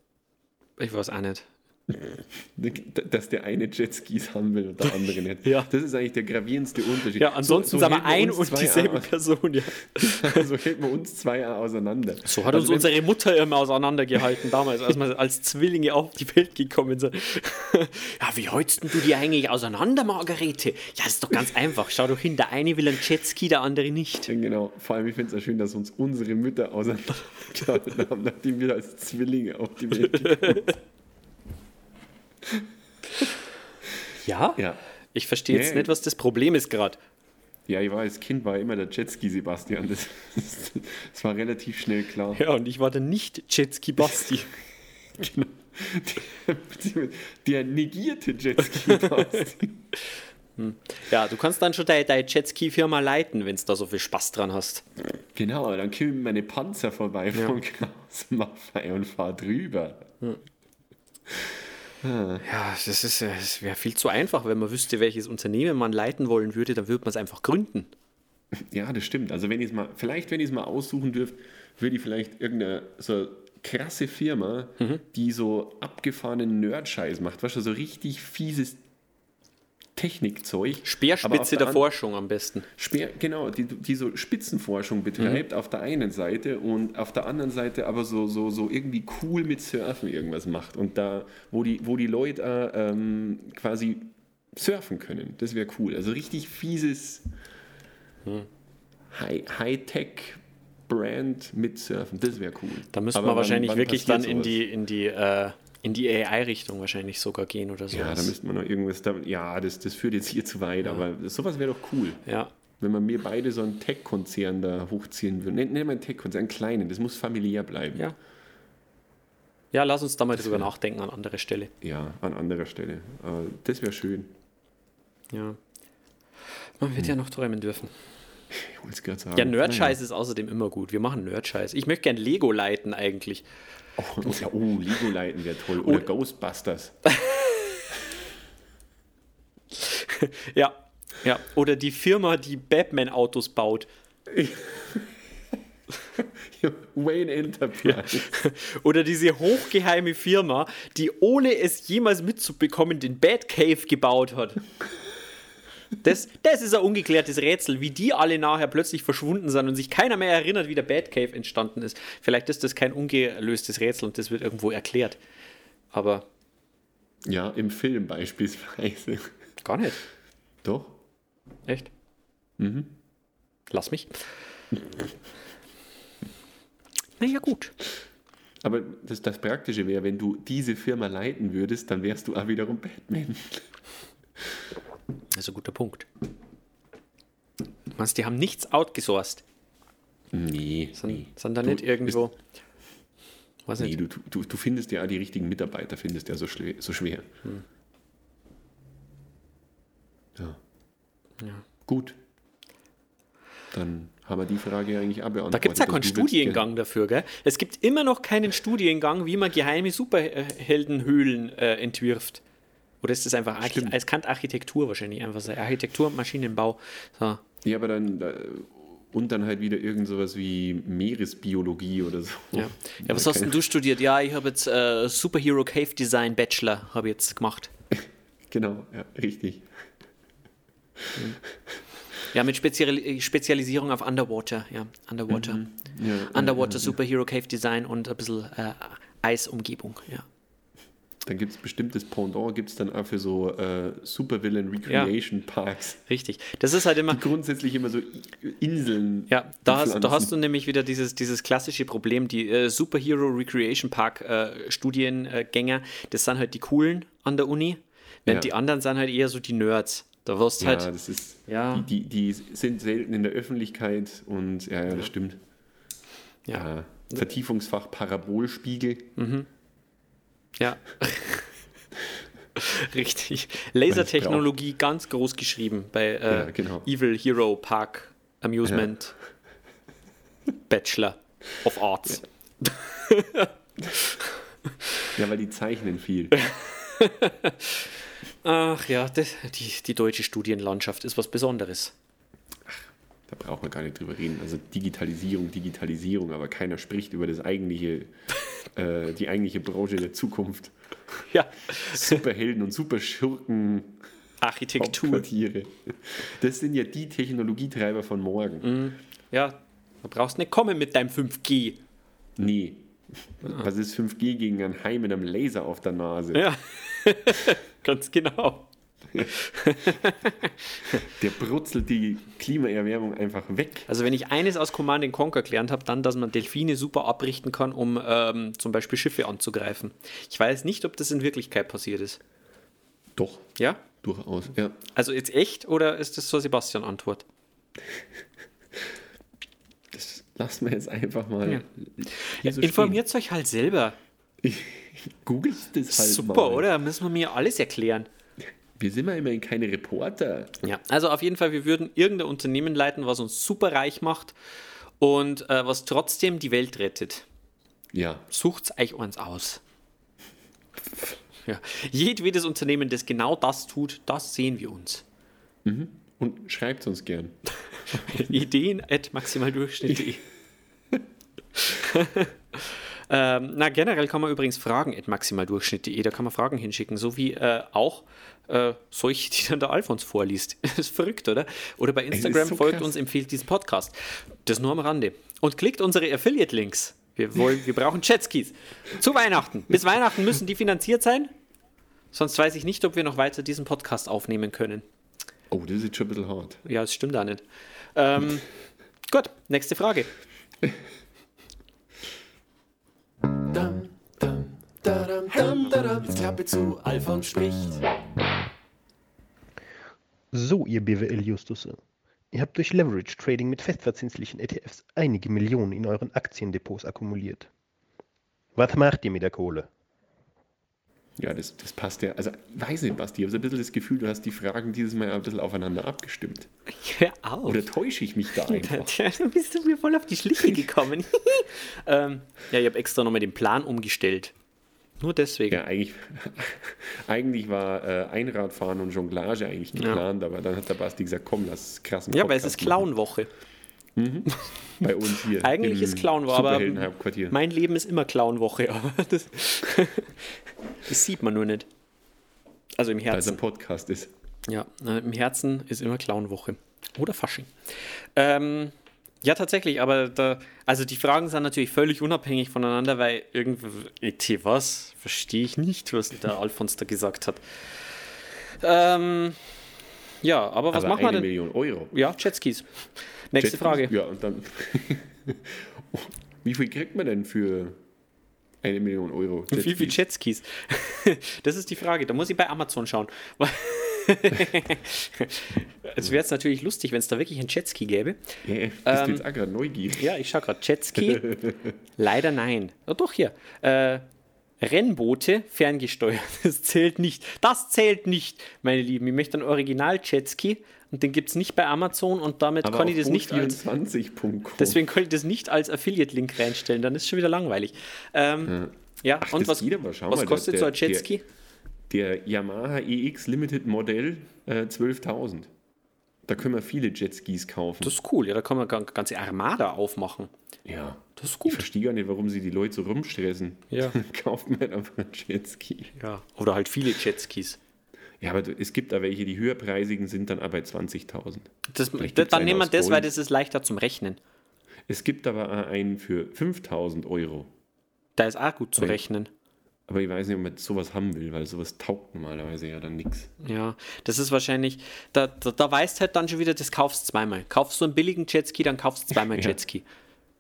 Ich weiß auch nicht. Dass der eine Jetskis haben will und der andere nicht. Ja. Das ist eigentlich der gravierendste Unterschied. Ja, ansonsten So- so sind wir ein uns und zwei dieselbe aus- Person, ja. so hält man uns zwei auch auseinander. So hat Also uns unsere Mutter immer auseinandergehalten damals, als wir als Zwillinge auf die Welt gekommen sind. Ja, wie holst denn du die eigentlich auseinander, Margarete? Ja, ist doch ganz einfach. Schau doch hin, der eine will einen Jetski, der andere nicht. Ja, Genau, vor allem ich finde es auch schön, dass uns unsere Mütter auseinandergehalten haben, nachdem wir als Zwillinge auf die Welt gekommen sind. Ja? Ja. Ich verstehe jetzt Nee. nicht, was das Problem ist gerade. ja, ich war als Kind war immer der Jetski Sebastian. Das, das war relativ schnell klar. Ja, und ich war der nicht-Jetski Basti. Genau. Der, der negierte Jetski Basti. Ja, du kannst dann schon deine, deine Jetski-Firma leiten, wenn du da so viel Spaß dran hast. Genau, aber dann kommen meine Panzer vorbei von Klaus Maffei und fahr drüber. Ja, das ist, das wäre viel zu einfach, wenn man wüsste, welches Unternehmen man leiten wollen würde, dann würde man es einfach gründen. Ja, das stimmt. Also wenn ich es mal, vielleicht wenn ich es mal aussuchen dürfte, würde ich vielleicht irgendeine so krasse Firma, Mhm. die so abgefahrenen Nerd-Scheiß macht. Weißt du, so richtig fieses Technikzeug. Speerspitze der an- Forschung am besten. Speer, genau, die, die so Spitzenforschung betreibt Mhm. auf der einen Seite und auf der anderen Seite aber so, so, so irgendwie cool mit Surfen irgendwas macht. Und da, wo die, wo die Leute äh, ähm, quasi surfen können, das wäre cool. Also richtig fieses Mhm. High- High-Tech-Brand mit Surfen, das wäre cool. Da müsste man wann- wahrscheinlich wann wirklich passiert dann in die, in die, äh, in die AI-Richtung wahrscheinlich sogar gehen oder so. Ja, da müsste man noch irgendwas. Da, ja, das, das führt jetzt hier zu weit, aber sowas wäre doch cool. ja. Wenn man mir beide so einen Tech-Konzern da hochziehen würde. Nennen wir einen Tech-Konzern, einen kleinen, das muss familiär bleiben. Ja. Ja, lass uns da mal drüber nachdenken an anderer Stelle. Ja, an anderer Stelle. Aber das wäre schön. Ja. Man Hm. wird ja noch träumen dürfen. Ich wollte es gerade sagen. Ja, Nerdscheiß ist außerdem immer gut. Wir machen Nerdscheiß. Ich möchte gern Lego leiten eigentlich. Oh, ja, oh Lego leiten wäre toll. Oder Ghostbusters. Ja. Ja. Oder die Firma, die Batman-Autos baut. Wayne Enterprise. Oder diese hochgeheime Firma, die ohne es jemals mitzubekommen den Batcave gebaut hat. Das, das ist ein ungeklärtes Rätsel, wie die alle nachher plötzlich verschwunden sind und sich keiner mehr erinnert, wie der Batcave entstanden ist. Vielleicht ist das kein ungelöstes Rätsel und das wird irgendwo erklärt. Aber Ja, im Film beispielsweise. gar nicht. Doch. Echt? Lass mich. Naja, gut. Aber das, das Praktische wäre, wenn du diese Firma leiten würdest, dann wärst du auch wiederum Batman. Das ist ein guter Punkt. Meinst du, die haben nichts outgesourced? Nee. Sind, nee. sind da Du nicht irgendwo. Weiß Nee, nicht. du, du, du findest ja die richtigen Mitarbeiter, findest ja so, schle- so schwer. Hm. Ja. Ja. Gut. Dann haben wir die Frage eigentlich auch beantwortet. Da gibt es ja keinen du Studiengang dafür, gell? Es gibt immer noch keinen Studiengang, wie man geheime Superheldenhöhlen äh, entwirft. Oder ist das einfach Archi als Kant Architektur wahrscheinlich einfach so Architektur und Maschinenbau. So. Ja, aber dann da, und dann halt wieder irgend sowas wie Meeresbiologie oder so. Ja. ja, was hast denn du studiert? Ja, ich habe jetzt äh, Superhero Cave Design Bachelor habe ich jetzt gemacht. Genau, ja, richtig. Ja, mit Spezial Spezialisierung auf Underwater, ja, Underwater. Mhm. Ja, Underwater ja, ja. Superhero Cave Design und ein bisschen äh, Eisumgebung, ja. Dann gibt es bestimmtes Pendant, gibt es dann auch für so äh, Supervillain Recreation Parks, Richtig. Das ist halt immer. die grundsätzlich immer so Inseln. Ja, da hast, da hast du nämlich wieder dieses, dieses klassische Problem, die äh, Superhero Recreation Park äh, Studiengänger, das sind halt die coolen an der Uni, während Ja. die anderen sind halt eher so die Nerds. Da wirst Ja, halt, das ist. Ja. Die, die, die sind selten in der Öffentlichkeit und ja, ja das stimmt. ja, Ja. Vertiefungsfach Parabolspiegel. Ja. Richtig. Lasertechnologie ganz groß geschrieben bei äh, Ja, genau. Evil Hero Park Amusement Bachelor of Arts. Ja, weil die zeichnen viel. Ach ja, das, die, die deutsche Studienlandschaft ist was Besonderes. Da braucht man gar nicht drüber reden. Also Digitalisierung, Digitalisierung, aber keiner spricht über das eigentliche, äh, die eigentliche Branche der Zukunft. Ja, Superhelden und Superschurken, Architektur. Das sind ja die Technologietreiber von morgen. Ja, da brauchst nicht kommen mit deinem 5G. Nee. Was ist 5G gegen ein Hai mit einem Laser auf der Nase? Ja, ganz genau. Der brutzelt die Klimaerwärmung einfach weg. Also wenn ich eines aus Command Conquer gelernt habe, dann, dass man Delfine super abrichten kann, um ähm, zum Beispiel Schiffe anzugreifen. Ich weiß nicht, ob das in Wirklichkeit passiert ist. Doch, Ja? durchaus. Ja. Also jetzt echt oder ist das so Sebastian-Antwort? Das lassen wir jetzt einfach mal. Ja. hier so Informiert euch halt selber. stehen. Googelt das halt Super, mal. oder? Müssen wir mir alles erklären. Wir sind ja immerhin keine Reporter. Ja, also auf jeden Fall, wir würden irgendein Unternehmen leiten, was uns super reich macht und äh, was trotzdem die Welt rettet. Ja, Sucht's euch eins aus. Ja. Jedwedes Unternehmen, das genau das tut, das sehen wir uns. und schreibt uns gern. Ideen at maximaldurchschnitt.de Ähm, na, generell kann man übrigens Fragen at maximaldurchschnitt.de, da kann man Fragen hinschicken, so wie äh, auch äh, solche, die dann der Alfons vorliest. Das ist verrückt, oder? Oder bei Instagram so folgt krass. uns, empfiehlt diesen Podcast. Das nur am Rande. Und klickt unsere Affiliate-Links. Wir, wollen, wir brauchen Jetskis. Zu Weihnachten. Bis Weihnachten müssen die finanziert sein. Sonst weiß ich nicht, ob wir noch weiter diesen Podcast aufnehmen können. Oh, das ist schon ein bisschen hart. Ja, das stimmt auch nicht. Ähm, gut, nächste Frage. Dam, dam, dadam, dam, dadam. Jetzt Klappe zu, Alfons spricht. So, ihr BWL-Justusse. Ihr habt durch Leverage Trading mit festverzinslichen ETFs einige Millionen in euren Aktiendepots akkumuliert. Was macht ihr mit der Kohle? Ja, das, das passt ja. Also, weiß nicht, Basti, ich habe so ein bisschen das Gefühl, du hast die Fragen dieses Mal ein bisschen aufeinander abgestimmt. Hör auf. Oder täusche ich mich da einfach? Tja, du bist du mir voll auf die Schliche gekommen. ähm, ja, ich habe extra nochmal den Plan umgestellt. Nur deswegen. Ja, eigentlich, eigentlich war äh, Einradfahren und Jonglage eigentlich geplant, aber dann hat der Basti gesagt, komm, lass krassen Ja, weil es ist Podcast Clown-Woche. Bei uns hier. Eigentlich ist Clown-Woche, aber mein Leben ist immer Clown-Woche. Aber das, das sieht man nur nicht. Also im Weil es ein Herzen. Podcast ist. Ja, im Herzen ist immer Clown-Woche. Oder Fasching. Ähm, ja, tatsächlich, aber da, also die Fragen sind natürlich völlig unabhängig voneinander, weil irgendwie, was? Verstehe ich nicht, was der Alfons da gesagt hat. Ähm, ja, aber was aber machen wir eine denn? Million Euro. Ja, Jetskis. Nächste Jetskis? Frage. Ja, und dann. Wie viel kriegt man denn für eine Million Euro? Wie viel Jetskis? Jetskis? Das ist die Frage. Da muss ich bei Amazon schauen. Es wäre jetzt natürlich lustig, wenn es da wirklich einen Jetski gäbe. Ja, bist Ähm, du jetzt auch gerade neugierig? Ja, ich schaue gerade. Jetski? Leider nein. Oh, doch hier. Äh, Rennboote ferngesteuert. Das zählt nicht. Das zählt nicht, meine Lieben. Ich möchte einen Original-Jetski und den gibt es nicht bei Amazon und damit Aber kann ich das nicht als. Boot24.com. Deswegen kann ich das nicht als Affiliate-Link reinstellen, dann ist es schon wieder langweilig. Ähm, ja, Ach, und was, was kostet der- so ein der- Jetski? Der Yamaha EX Limited Modell äh, 12.000. Da können wir viele Jetskis kaufen. Das ist cool, ja, da kann man eine ganze Armada aufmachen. ja. Das ist Ich gut. verstehe gar nicht, warum sie die Leute so rumstressen. Ja. Kauft man einfach einen Jetski. Ja. Oder halt viele Jetskis. Ja, aber es gibt da welche, die höherpreisigen sind dann aber bei 20.000. Das, Vielleicht da, gibt's dann nehmen wir das, weil das ist leichter zum Rechnen. Es gibt aber einen für 5.000 Euro. Da ist auch gut zu Okay. rechnen. Aber ich weiß nicht, ob man sowas haben will, weil sowas taugt normalerweise ja dann nichts. Ja, das ist wahrscheinlich, da, da, da weißt halt dann schon wieder, das kaufst zweimal. Kaufst du einen billigen Jetski, dann kaufst du zweimal einen Ja. Jetski.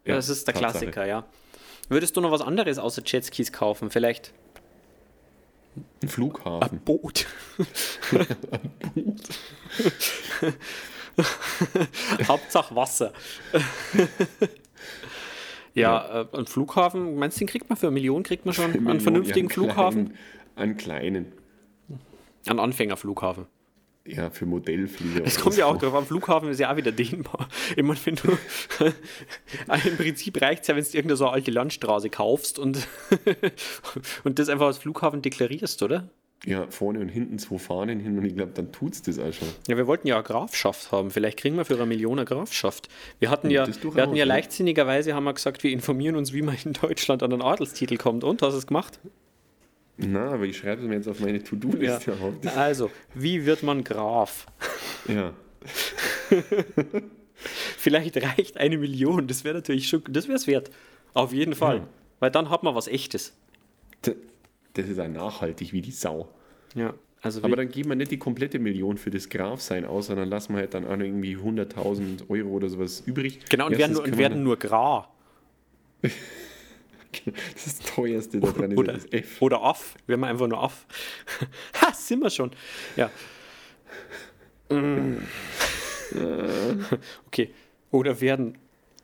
Ja, das ist der Tatsache. Klassiker, ja. Würdest du noch was anderes außer Jetskis kaufen? Vielleicht Ein Flughafen. Boot. Hauptsache Wasser. Ja, Äh, ein Flughafen, meinst du, den kriegt man für eine Million? Kriegt man schon einen Millionen, vernünftigen ja, Flughafen? Kleinen, einen kleinen. Einen Anfängerflughafen. Ja, für Modellflieger. Es kommt ja auch drauf an, Flughafen ist ja auch wieder dehnbar. Ich meine, wenn du, im Prinzip reicht es ja, wenn du irgendeine so eine alte Landstraße kaufst und, und das einfach als Flughafen deklarierst, oder? Ja, vorne und hinten zwei Fahnen hin und ich glaube, dann tut's das auch schon. Ja, wir wollten ja eine Grafschaft haben. Vielleicht kriegen wir für eine Million eine Grafschaft. Wir hatten ja, wir hatten ja ja. leichtsinnigerweise haben wir gesagt, wir informieren uns, wie man in Deutschland an einen Adelstitel kommt. Und, hast du es gemacht? Na, aber ich schreibe es mir jetzt auf meine To-Do-Liste. Das- Also, wie wird man Graf? Ja. Vielleicht reicht eine Million. Das wäre natürlich schon, das wäre es wert. Auf jeden Fall. Ja. Weil dann hat man was Echtes. D- Das ist ein nachhaltig wie die Sau. Ja. Also Aber dann geben wir nicht die komplette Million für das Grafsein aus, sondern lassen wir halt dann auch noch irgendwie 100.000 Euro oder sowas übrig. genau, und werden, Erstens nur, und werden nur Gra. Das teuerste da dran ist Oder, das F. oder Aff. Werden wir einfach nur Aff. ha, sind wir schon. Ja. Okay. Oder werden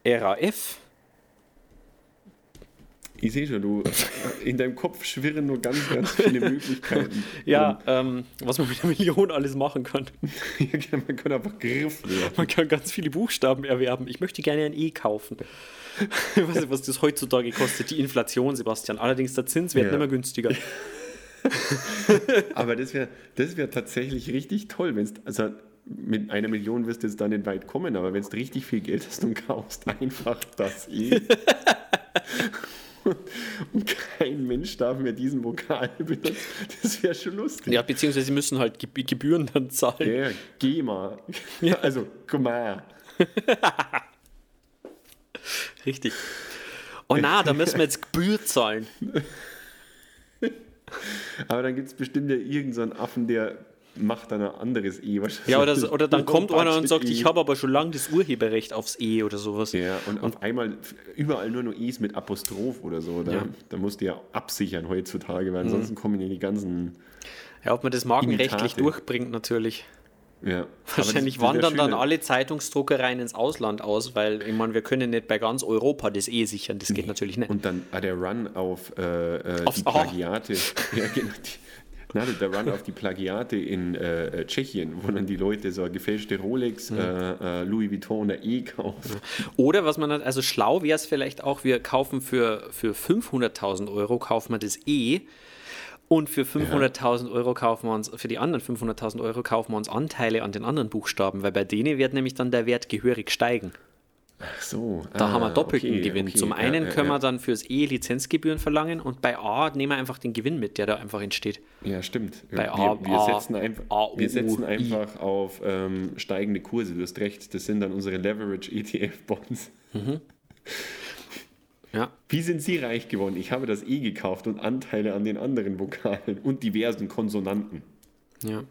RAF. Ich sehe schon, du in deinem Kopf schwirren nur ganz, ganz viele Möglichkeiten. Ja, ähm, was man mit einer Million alles machen kann. Genau, man kann einfach Griff werden. Man kann ganz viele Buchstaben erwerben. Ich möchte gerne ein E kaufen. Ich weiß nicht, was das heutzutage kostet, die Inflation, Sebastian. Allerdings der Zins wird Ja. mehr günstiger. Aber das wäre das wär tatsächlich richtig toll, wenn also mit einer Million wirst du jetzt da nicht weit kommen, aber wenn du richtig viel Geld hast und kaufst einfach das eh. Und kein Mensch darf mehr diesen Vokal benutzen. Das wäre schon lustig. Ja, beziehungsweise sie müssen halt Ge- Gebühren dann zahlen. Ja, geh mal. Also, mal. Richtig. Oh na, da müssen wir jetzt Gebühr zahlen. Aber dann gibt es bestimmt ja irgendeinen Affen, der macht dann ein anderes E wahrscheinlich. Ja, oder, so- oder dann kommt einer und sagt, E. ich habe aber schon lange das Urheberrecht aufs E oder sowas. Ja, und, auf einmal überall nur noch E's mit Apostroph oder so. Da, Ja. Mhm. da musst du ja absichern heutzutage, weil ansonsten kommen ja die ganzen. Ja, ob man das markenrechtlich Imitate. durchbringt, natürlich. Ja. Wahrscheinlich das- das wandern dann alle Zeitungsdruckereien ins Ausland aus, weil ich meine, wir können nicht bei ganz Europa das E sichern, das geht natürlich nicht. Und dann ah, der Run auf äh, äh, Aufs die. Plagiate. ja, genau. Na, der Run auf die Plagiate in äh, äh, Tschechien, wo dann die Leute so gefälschte Rolex, Mhm. äh, äh, Louis Vuitton oder E kaufen. Oder was man hat, also schlau wäre es vielleicht auch, wir kaufen für, für 500.000 Euro, kaufen wir das E und für 500.000 Euro kaufen wir uns, für die anderen 500.000 Euro kaufen wir uns Anteile an den anderen Buchstaben, weil bei denen wird nämlich dann der Wert gehörig steigen. Ach so. Da ah, haben wir doppelten okay, Gewinn. okay, Zum einen ja, können ja. wir dann fürs E Lizenzgebühren verlangen und bei A nehmen wir einfach den Gewinn mit, der da einfach entsteht. Ja, stimmt. Bei wir, A- wir, A- setzen einfach, A- U- wir setzen einfach auf ähm, steigende Kurse. Du hast recht, das sind dann unsere Leverage-ETF-Bonds. Ja. Wie sind Sie reich geworden? Ich habe das E gekauft und Anteile an den anderen Vokalen und diversen Konsonanten. Ja.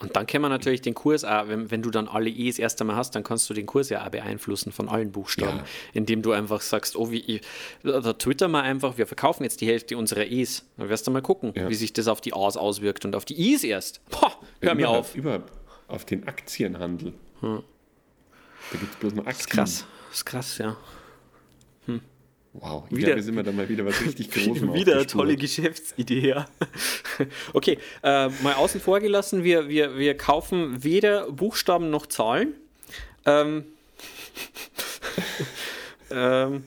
Und dann kann man natürlich den Kurs auch, wenn, wenn du dann alle E's erst einmal hast, dann kannst du den Kurs ja auch beeinflussen von allen Buchstaben, Ja. indem du einfach sagst, oh, wie, ich- da twitter mal einfach, wir verkaufen jetzt die Hälfte unserer E's. Dann wirst du mal gucken, Ja. wie sich das auf die A's auswirkt und auf die I's erst. Boah, hör mir überhaupt, auf. Überhaupt auf den Aktienhandel. Da gibt es bloß noch Aktien. Krass, das ist krass, ja. Wow, ich Wieder- glaube, sind wir da mal wieder was richtig Großem Wieder eine tolle Geschäftsidee, ja. Okay, äh, mal außen vor gelassen, wir, wir, wir kaufen weder Buchstaben noch Zahlen. Ähm, ähm,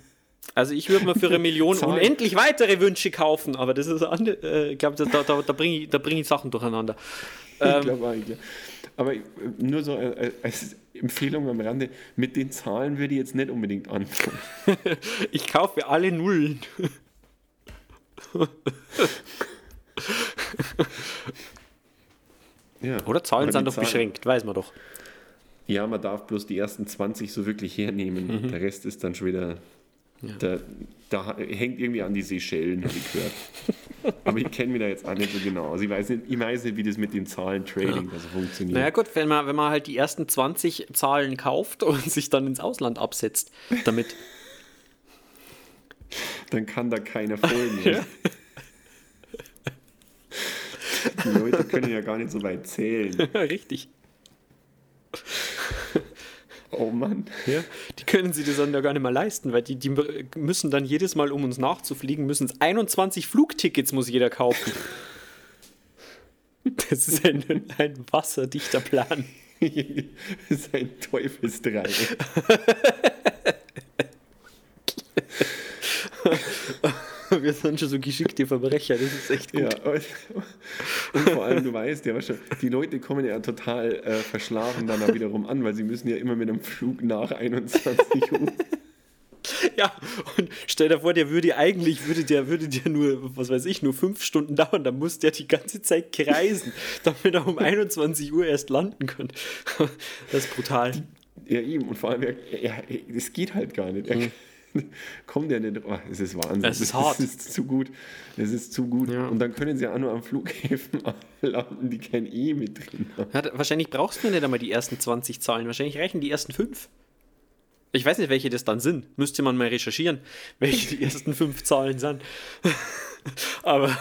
also ich würde mir für eine Million unendlich weitere Wünsche kaufen, aber das ist äh, ich glaube, da, da, da bringe ich, da bring ich Sachen durcheinander. Ähm, Ich glaube eigentlich. Aber äh, nur so äh, als Empfehlung am Rande, mit den Zahlen würde ich jetzt nicht unbedingt anfangen. Ich kaufe alle Nullen. Ja. Oder Zahlen sind doch Zahlen- beschränkt, weiß man doch. Ja, man darf bloß die ersten 20 so wirklich hernehmen. Der Rest ist dann schon wieder. Da, da hängt irgendwie an die Seychellen, habe ich gehört. Aber ich kenne mich da jetzt auch nicht so genau. Also ich weiß nicht, ich weiß nicht wie das mit dem Zahlen-Trading da so funktioniert. Naja gut, wenn man, wenn man halt die ersten 20 Zahlen kauft und sich dann ins Ausland absetzt, damit. Dann kann da keiner folgen. Die Leute können ja gar nicht so weit zählen. Richtig. Oh Mann. Ja. Die können sich das dann ja gar nicht mehr leisten, weil die, die müssen dann jedes Mal, um uns nachzufliegen, müssen es 21 Flugtickets muss jeder kaufen. Das ist ein, ein wasserdichter Plan. Das ist ein Teufelsdreieck. Wir sind schon so geschickte Verbrecher, das ist echt gut. Ja, und vor allem, du weißt ja, die Leute kommen ja total äh, verschlafen dann auch wiederum an, weil sie müssen ja immer mit einem Flug nach 21 Uhr. Ja, und stell dir vor, der würde eigentlich, würde der, würde der nur, was weiß ich, nur fünf Stunden dauern, dann muss der die ganze Zeit kreisen, damit er um 21 Uhr erst landen kann. Das ist brutal. Ja, eben. Und vor allem, es geht halt gar nicht. Er, Kommt ja nicht. Oh, es ist Wahnsinn. Es ist hart. Es ist zu gut. Es ist zu gut. Ja. Und dann können sie auch nur am Flughäfen landen, die kein E mit drin haben. Ja, wahrscheinlich brauchst du nicht einmal die ersten 20 Zahlen, wahrscheinlich reichen die ersten fünf. Ich weiß nicht, welche das dann sind. Müsste man mal recherchieren, welche die ersten fünf Zahlen sind. Aber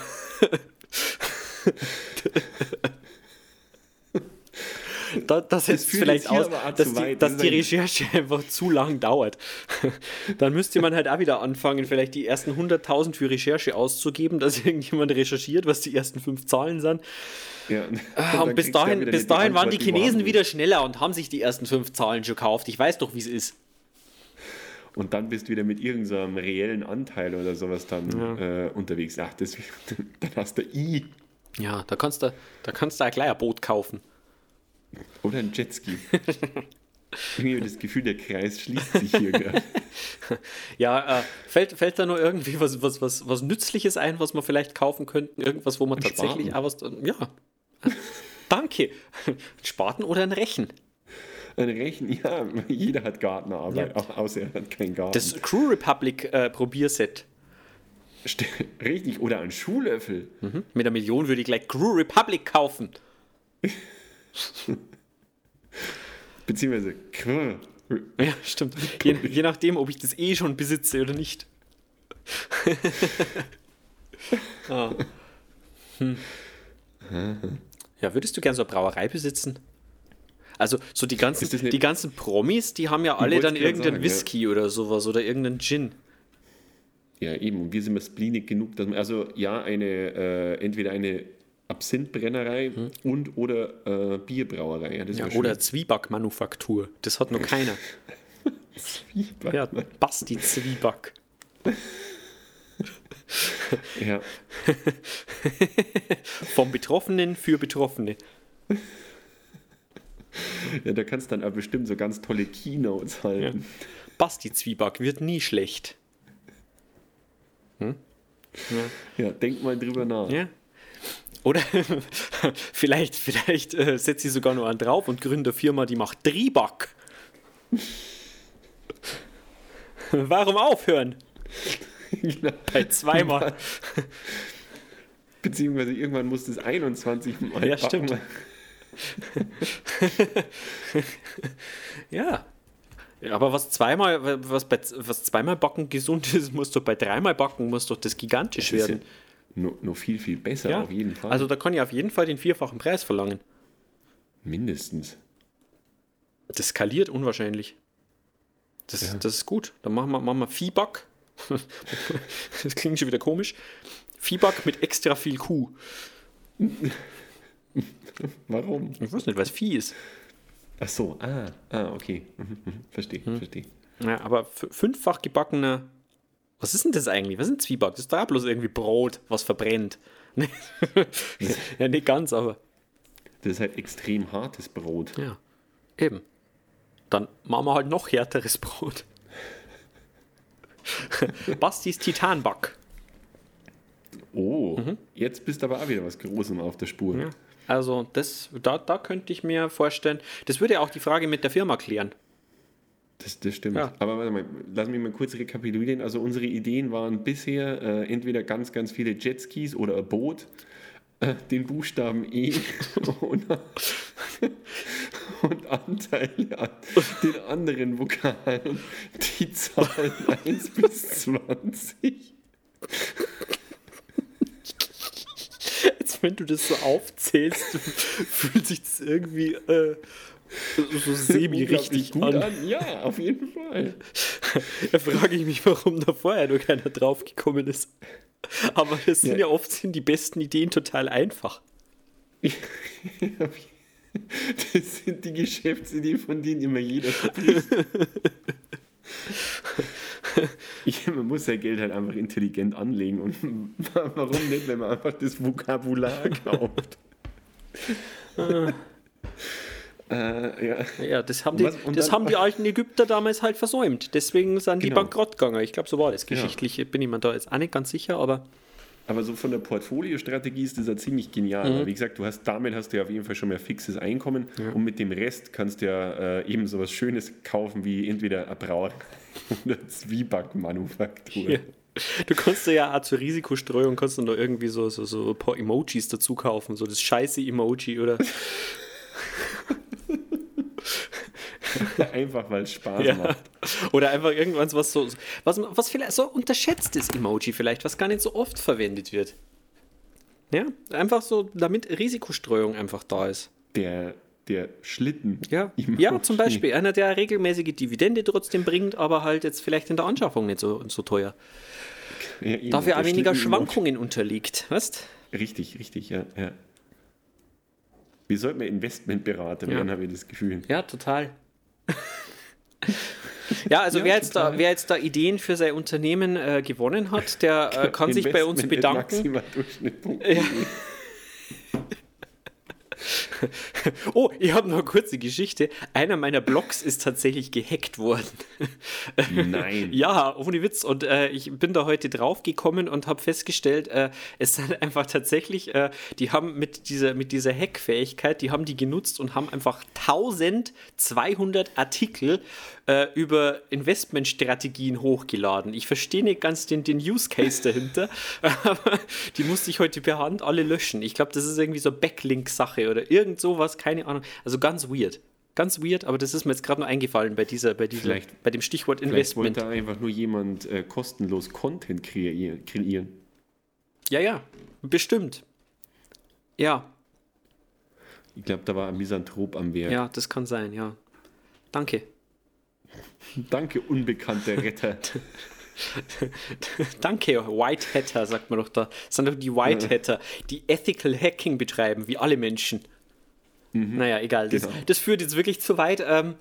da, das setzt führt vielleicht aus, dass, die, dass Das die ist Recherche einfach zu lang dauert. Dann müsste man halt auch wieder anfangen, vielleicht die ersten 100.000 für Recherche auszugeben, dass irgendjemand recherchiert, was die ersten fünf Zahlen sind. Ja. Ah, dann Und bis ja dahin, bis dahin waren die Chinesen wieder schneller und haben sich die ersten fünf Zahlen schon gekauft. Ich weiß doch, wie es ist. Und dann bist du wieder mit irgendeinem reellen Anteil oder sowas dann äh, unterwegs. Ach, das, dann hast du I Ja, da kannst du, da kannst du auch gleich ein Boot kaufen. Oder ein Jetski. Irgendwie das Gefühl, der Kreis schließt sich hier gerade. Ja, äh, fällt, fällt da nur irgendwie was, was, was, was Nützliches ein, was wir vielleicht kaufen könnten? Irgendwas, wo man tatsächlich auch was. Ja. Danke. Ein Spaten oder ein Rechen? Ein Rechen, ja, jeder hat Gartenarbeit, Ja. auch außer er hat keinen Garten. Das Crew Republic äh, Probierset. St- Richtig, oder ein Schuhlöffel. Mhm. Mit einer Million würde ich gleich Crew Republic kaufen. Beziehungsweise Krr. Ja, stimmt. Je, je nachdem, ob ich das eh schon besitze oder nicht. ah. hm. Ja, würdest du gern so eine Brauerei besitzen? Also, so die ganzen, die ganzen Promis, die haben ja alle dann irgendeinen sagen, ja. Whisky oder sowas oder irgendeinen Gin. Ja, eben. Und wir sind wir spleenig genug, dass man, also ja, eine, äh, entweder eine Absinthbrennerei und oder äh, Bierbrauerei. Ja, Ja, oder Zwieback-Manufaktur. Das hat noch keiner. Ja, Basti Zwieback. ja. Vom Betroffenen für Betroffene. ja, da kannst du dann auch bestimmt so ganz tolle Keynotes halten. Basti Zwieback wird nie schlecht. Ja. denk mal drüber nach. Ja. Oder vielleicht, vielleicht äh, setze ich sogar noch einen drauf und gründe eine Firma, die macht Drieback. Warum aufhören? Genau. Bei zweimal. Beziehungsweise irgendwann muss das 21 Mal Ja, backen. stimmt. Ja. Ja, Aber was zweimal, was, bei, was zweimal backen gesund ist, muss doch bei dreimal backen, muss doch das gigantisch ist ja werden. Nur, nur viel, viel besser, Ja. auf jeden Fall. Also da kann ich auf jeden Fall den vierfachen Preis verlangen. Mindestens. Das skaliert unwahrscheinlich. Das, das ist gut. Dann machen wir, machen wir Viehback. das klingt schon wieder komisch. Viehback mit extra viel Kuh. Warum? Ich weiß nicht, was Vieh ist. Ach so, ah, ah okay. Mhm, mhm. Verstehe, Hm. verstehe. Ja, aber fünffach gebackener. Was ist denn das eigentlich? Was ist ein Zwieback? Das ist da bloß irgendwie Brot, was verbrennt. ja, nicht ganz, aber Das ist halt extrem hartes Brot. ja. Eben. Dann machen wir halt noch härteres Brot. Bastis Titanback. Oh, jetzt bist aber auch wieder was Großem auf der Spur. Ja. Also, das, da, da könnte ich mir vorstellen, das würde auch die Frage mit der Firma klären. Das, das stimmt. Ja. Aber warte mal, lass mich mal kurz rekapitulieren. Also unsere Ideen waren bisher äh, entweder ganz, ganz viele Jetskis oder ein Boot, äh, den Buchstaben E und, und Anteile an den anderen Vokalen, die Zahlen 1 bis 20. Jetzt, wenn du das so aufzählst, fühlt sich das irgendwie äh, so semi-richtig Unglaublich an. gut an. Ja, auf jeden Fall. Da frage ich mich, warum da vorher noch keiner drauf gekommen ist. Aber das sind ja, Ja. oft sind die besten Ideen total einfach. Das sind die Geschäftsideen, von denen immer jeder spricht. Ich, man muss ja Geld halt einfach intelligent anlegen. Und warum nicht, wenn man einfach das Vokabular kauft? Äh, ja. Ja, das haben Und die, was- das dann- haben die alten Ägypter damals halt versäumt. Deswegen sind die Genau. bankrott gegangen. Ich glaube, so war das. Geschichtlich bin ich mir da jetzt auch nicht ganz sicher, aber Aber so von der Portfoliostrategie ist das ja ziemlich genial. Mhm. Wie gesagt, du hast, damit hast du ja auf jeden Fall schon ein fixes Einkommen und mit dem Rest kannst du ja äh, eben sowas Schönes kaufen wie entweder eine Brauerei oder Zwiebackmanufaktur. Ja. Du kannst ja auch zur Risikostreuung kannst du da irgendwie so, so, so ein paar Emojis dazu kaufen, so das scheiße Emoji oder Einfach weil es Spaß ja. macht. oder einfach irgendwas, was so was, was vielleicht so unterschätztes Emoji vielleicht, was gar nicht so oft verwendet wird. Ja, einfach so, damit Risikostreuung einfach da ist. Der, der Schlitten. Ja, Emoji. ja, zum Beispiel einer, der regelmäßige Dividende trotzdem bringt, aber halt jetzt vielleicht in der Anschaffung nicht so, so teuer. Ja, eben, Dafür auch weniger. Schwankungen unterliegt, weißt Richtig, richtig, ja. ja. Wir sollten mal Investmentberater Ja. werden, habe ich das Gefühl. Ja, total. Ja, also Ja, wer, jetzt da, wer jetzt da Ideen für sein Unternehmen äh, gewonnen hat, der äh, kann sich bei uns bedanken. maximaldurchschnitt.de. oh, ich habe noch eine kurze Geschichte. Einer meiner Blogs ist tatsächlich gehackt worden. Nein. ja, ohne Witz. Und äh, ich bin da heute drauf gekommen und habe festgestellt, äh, es sind einfach tatsächlich, äh, die haben mit dieser, mit dieser Hackfähigkeit, die haben die genutzt und haben einfach 1200 Artikel äh, über Investmentstrategien hochgeladen. Ich verstehe nicht ganz den, den Use Case dahinter, aber die musste ich heute per Hand alle löschen. Ich glaube, das ist irgendwie so Backlink-Sache oder irgend sowas, keine Ahnung. Also ganz weird. Ganz weird, aber das ist mir jetzt gerade noch eingefallen bei dieser, bei dieser, Vielleicht- bei dem Stichwort Vielleicht Investment. wollte einfach nur jemand äh, kostenlos Content kreieren. kreieren. Ja, ja, bestimmt. Ja, Ich glaube, da war ein Misanthrop am Werk. ja, das kann sein, ja. Danke. Danke, unbekannter Retter. Danke, White Hatter, sagt man doch da. Das sind doch die White Hatter, die Ethical Hacking betreiben, wie alle Menschen. Naja, egal. Das, Genau. das führt jetzt wirklich zu weit. Ähm,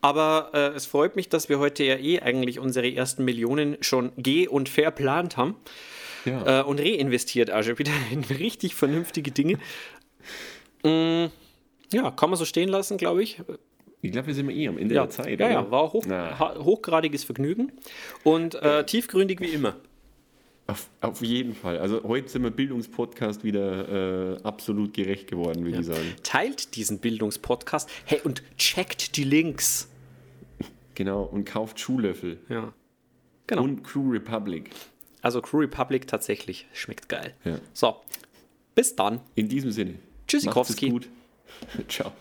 aber äh, es freut mich, dass wir heute ja eh eigentlich unsere ersten Millionen schon geh- und verplant haben Ja. äh, und reinvestiert also wieder in richtig vernünftige Dinge. Mm, ja, kann man so stehen lassen, glaube ich. Ich glaube, wir sind eh am Ende Ja, der Zeit. ja, oder? ja, war hoch, hochgradiges Vergnügen und äh, tiefgründig wie immer. auf, auf jeden Fall. Also heute sind wir Bildungspodcast wieder äh, absolut gerecht geworden, würde ich sagen. Teilt diesen Bildungspodcast. Hey, und checkt die Links. Genau. Und kauft Schuhlöffel. Ja. Genau. Und Crew Republic. Also Crew Republic tatsächlich. Schmeckt geil. Ja. So. Bis dann. In diesem Sinne. Tschüssikowski. Macht's gut. Ciao.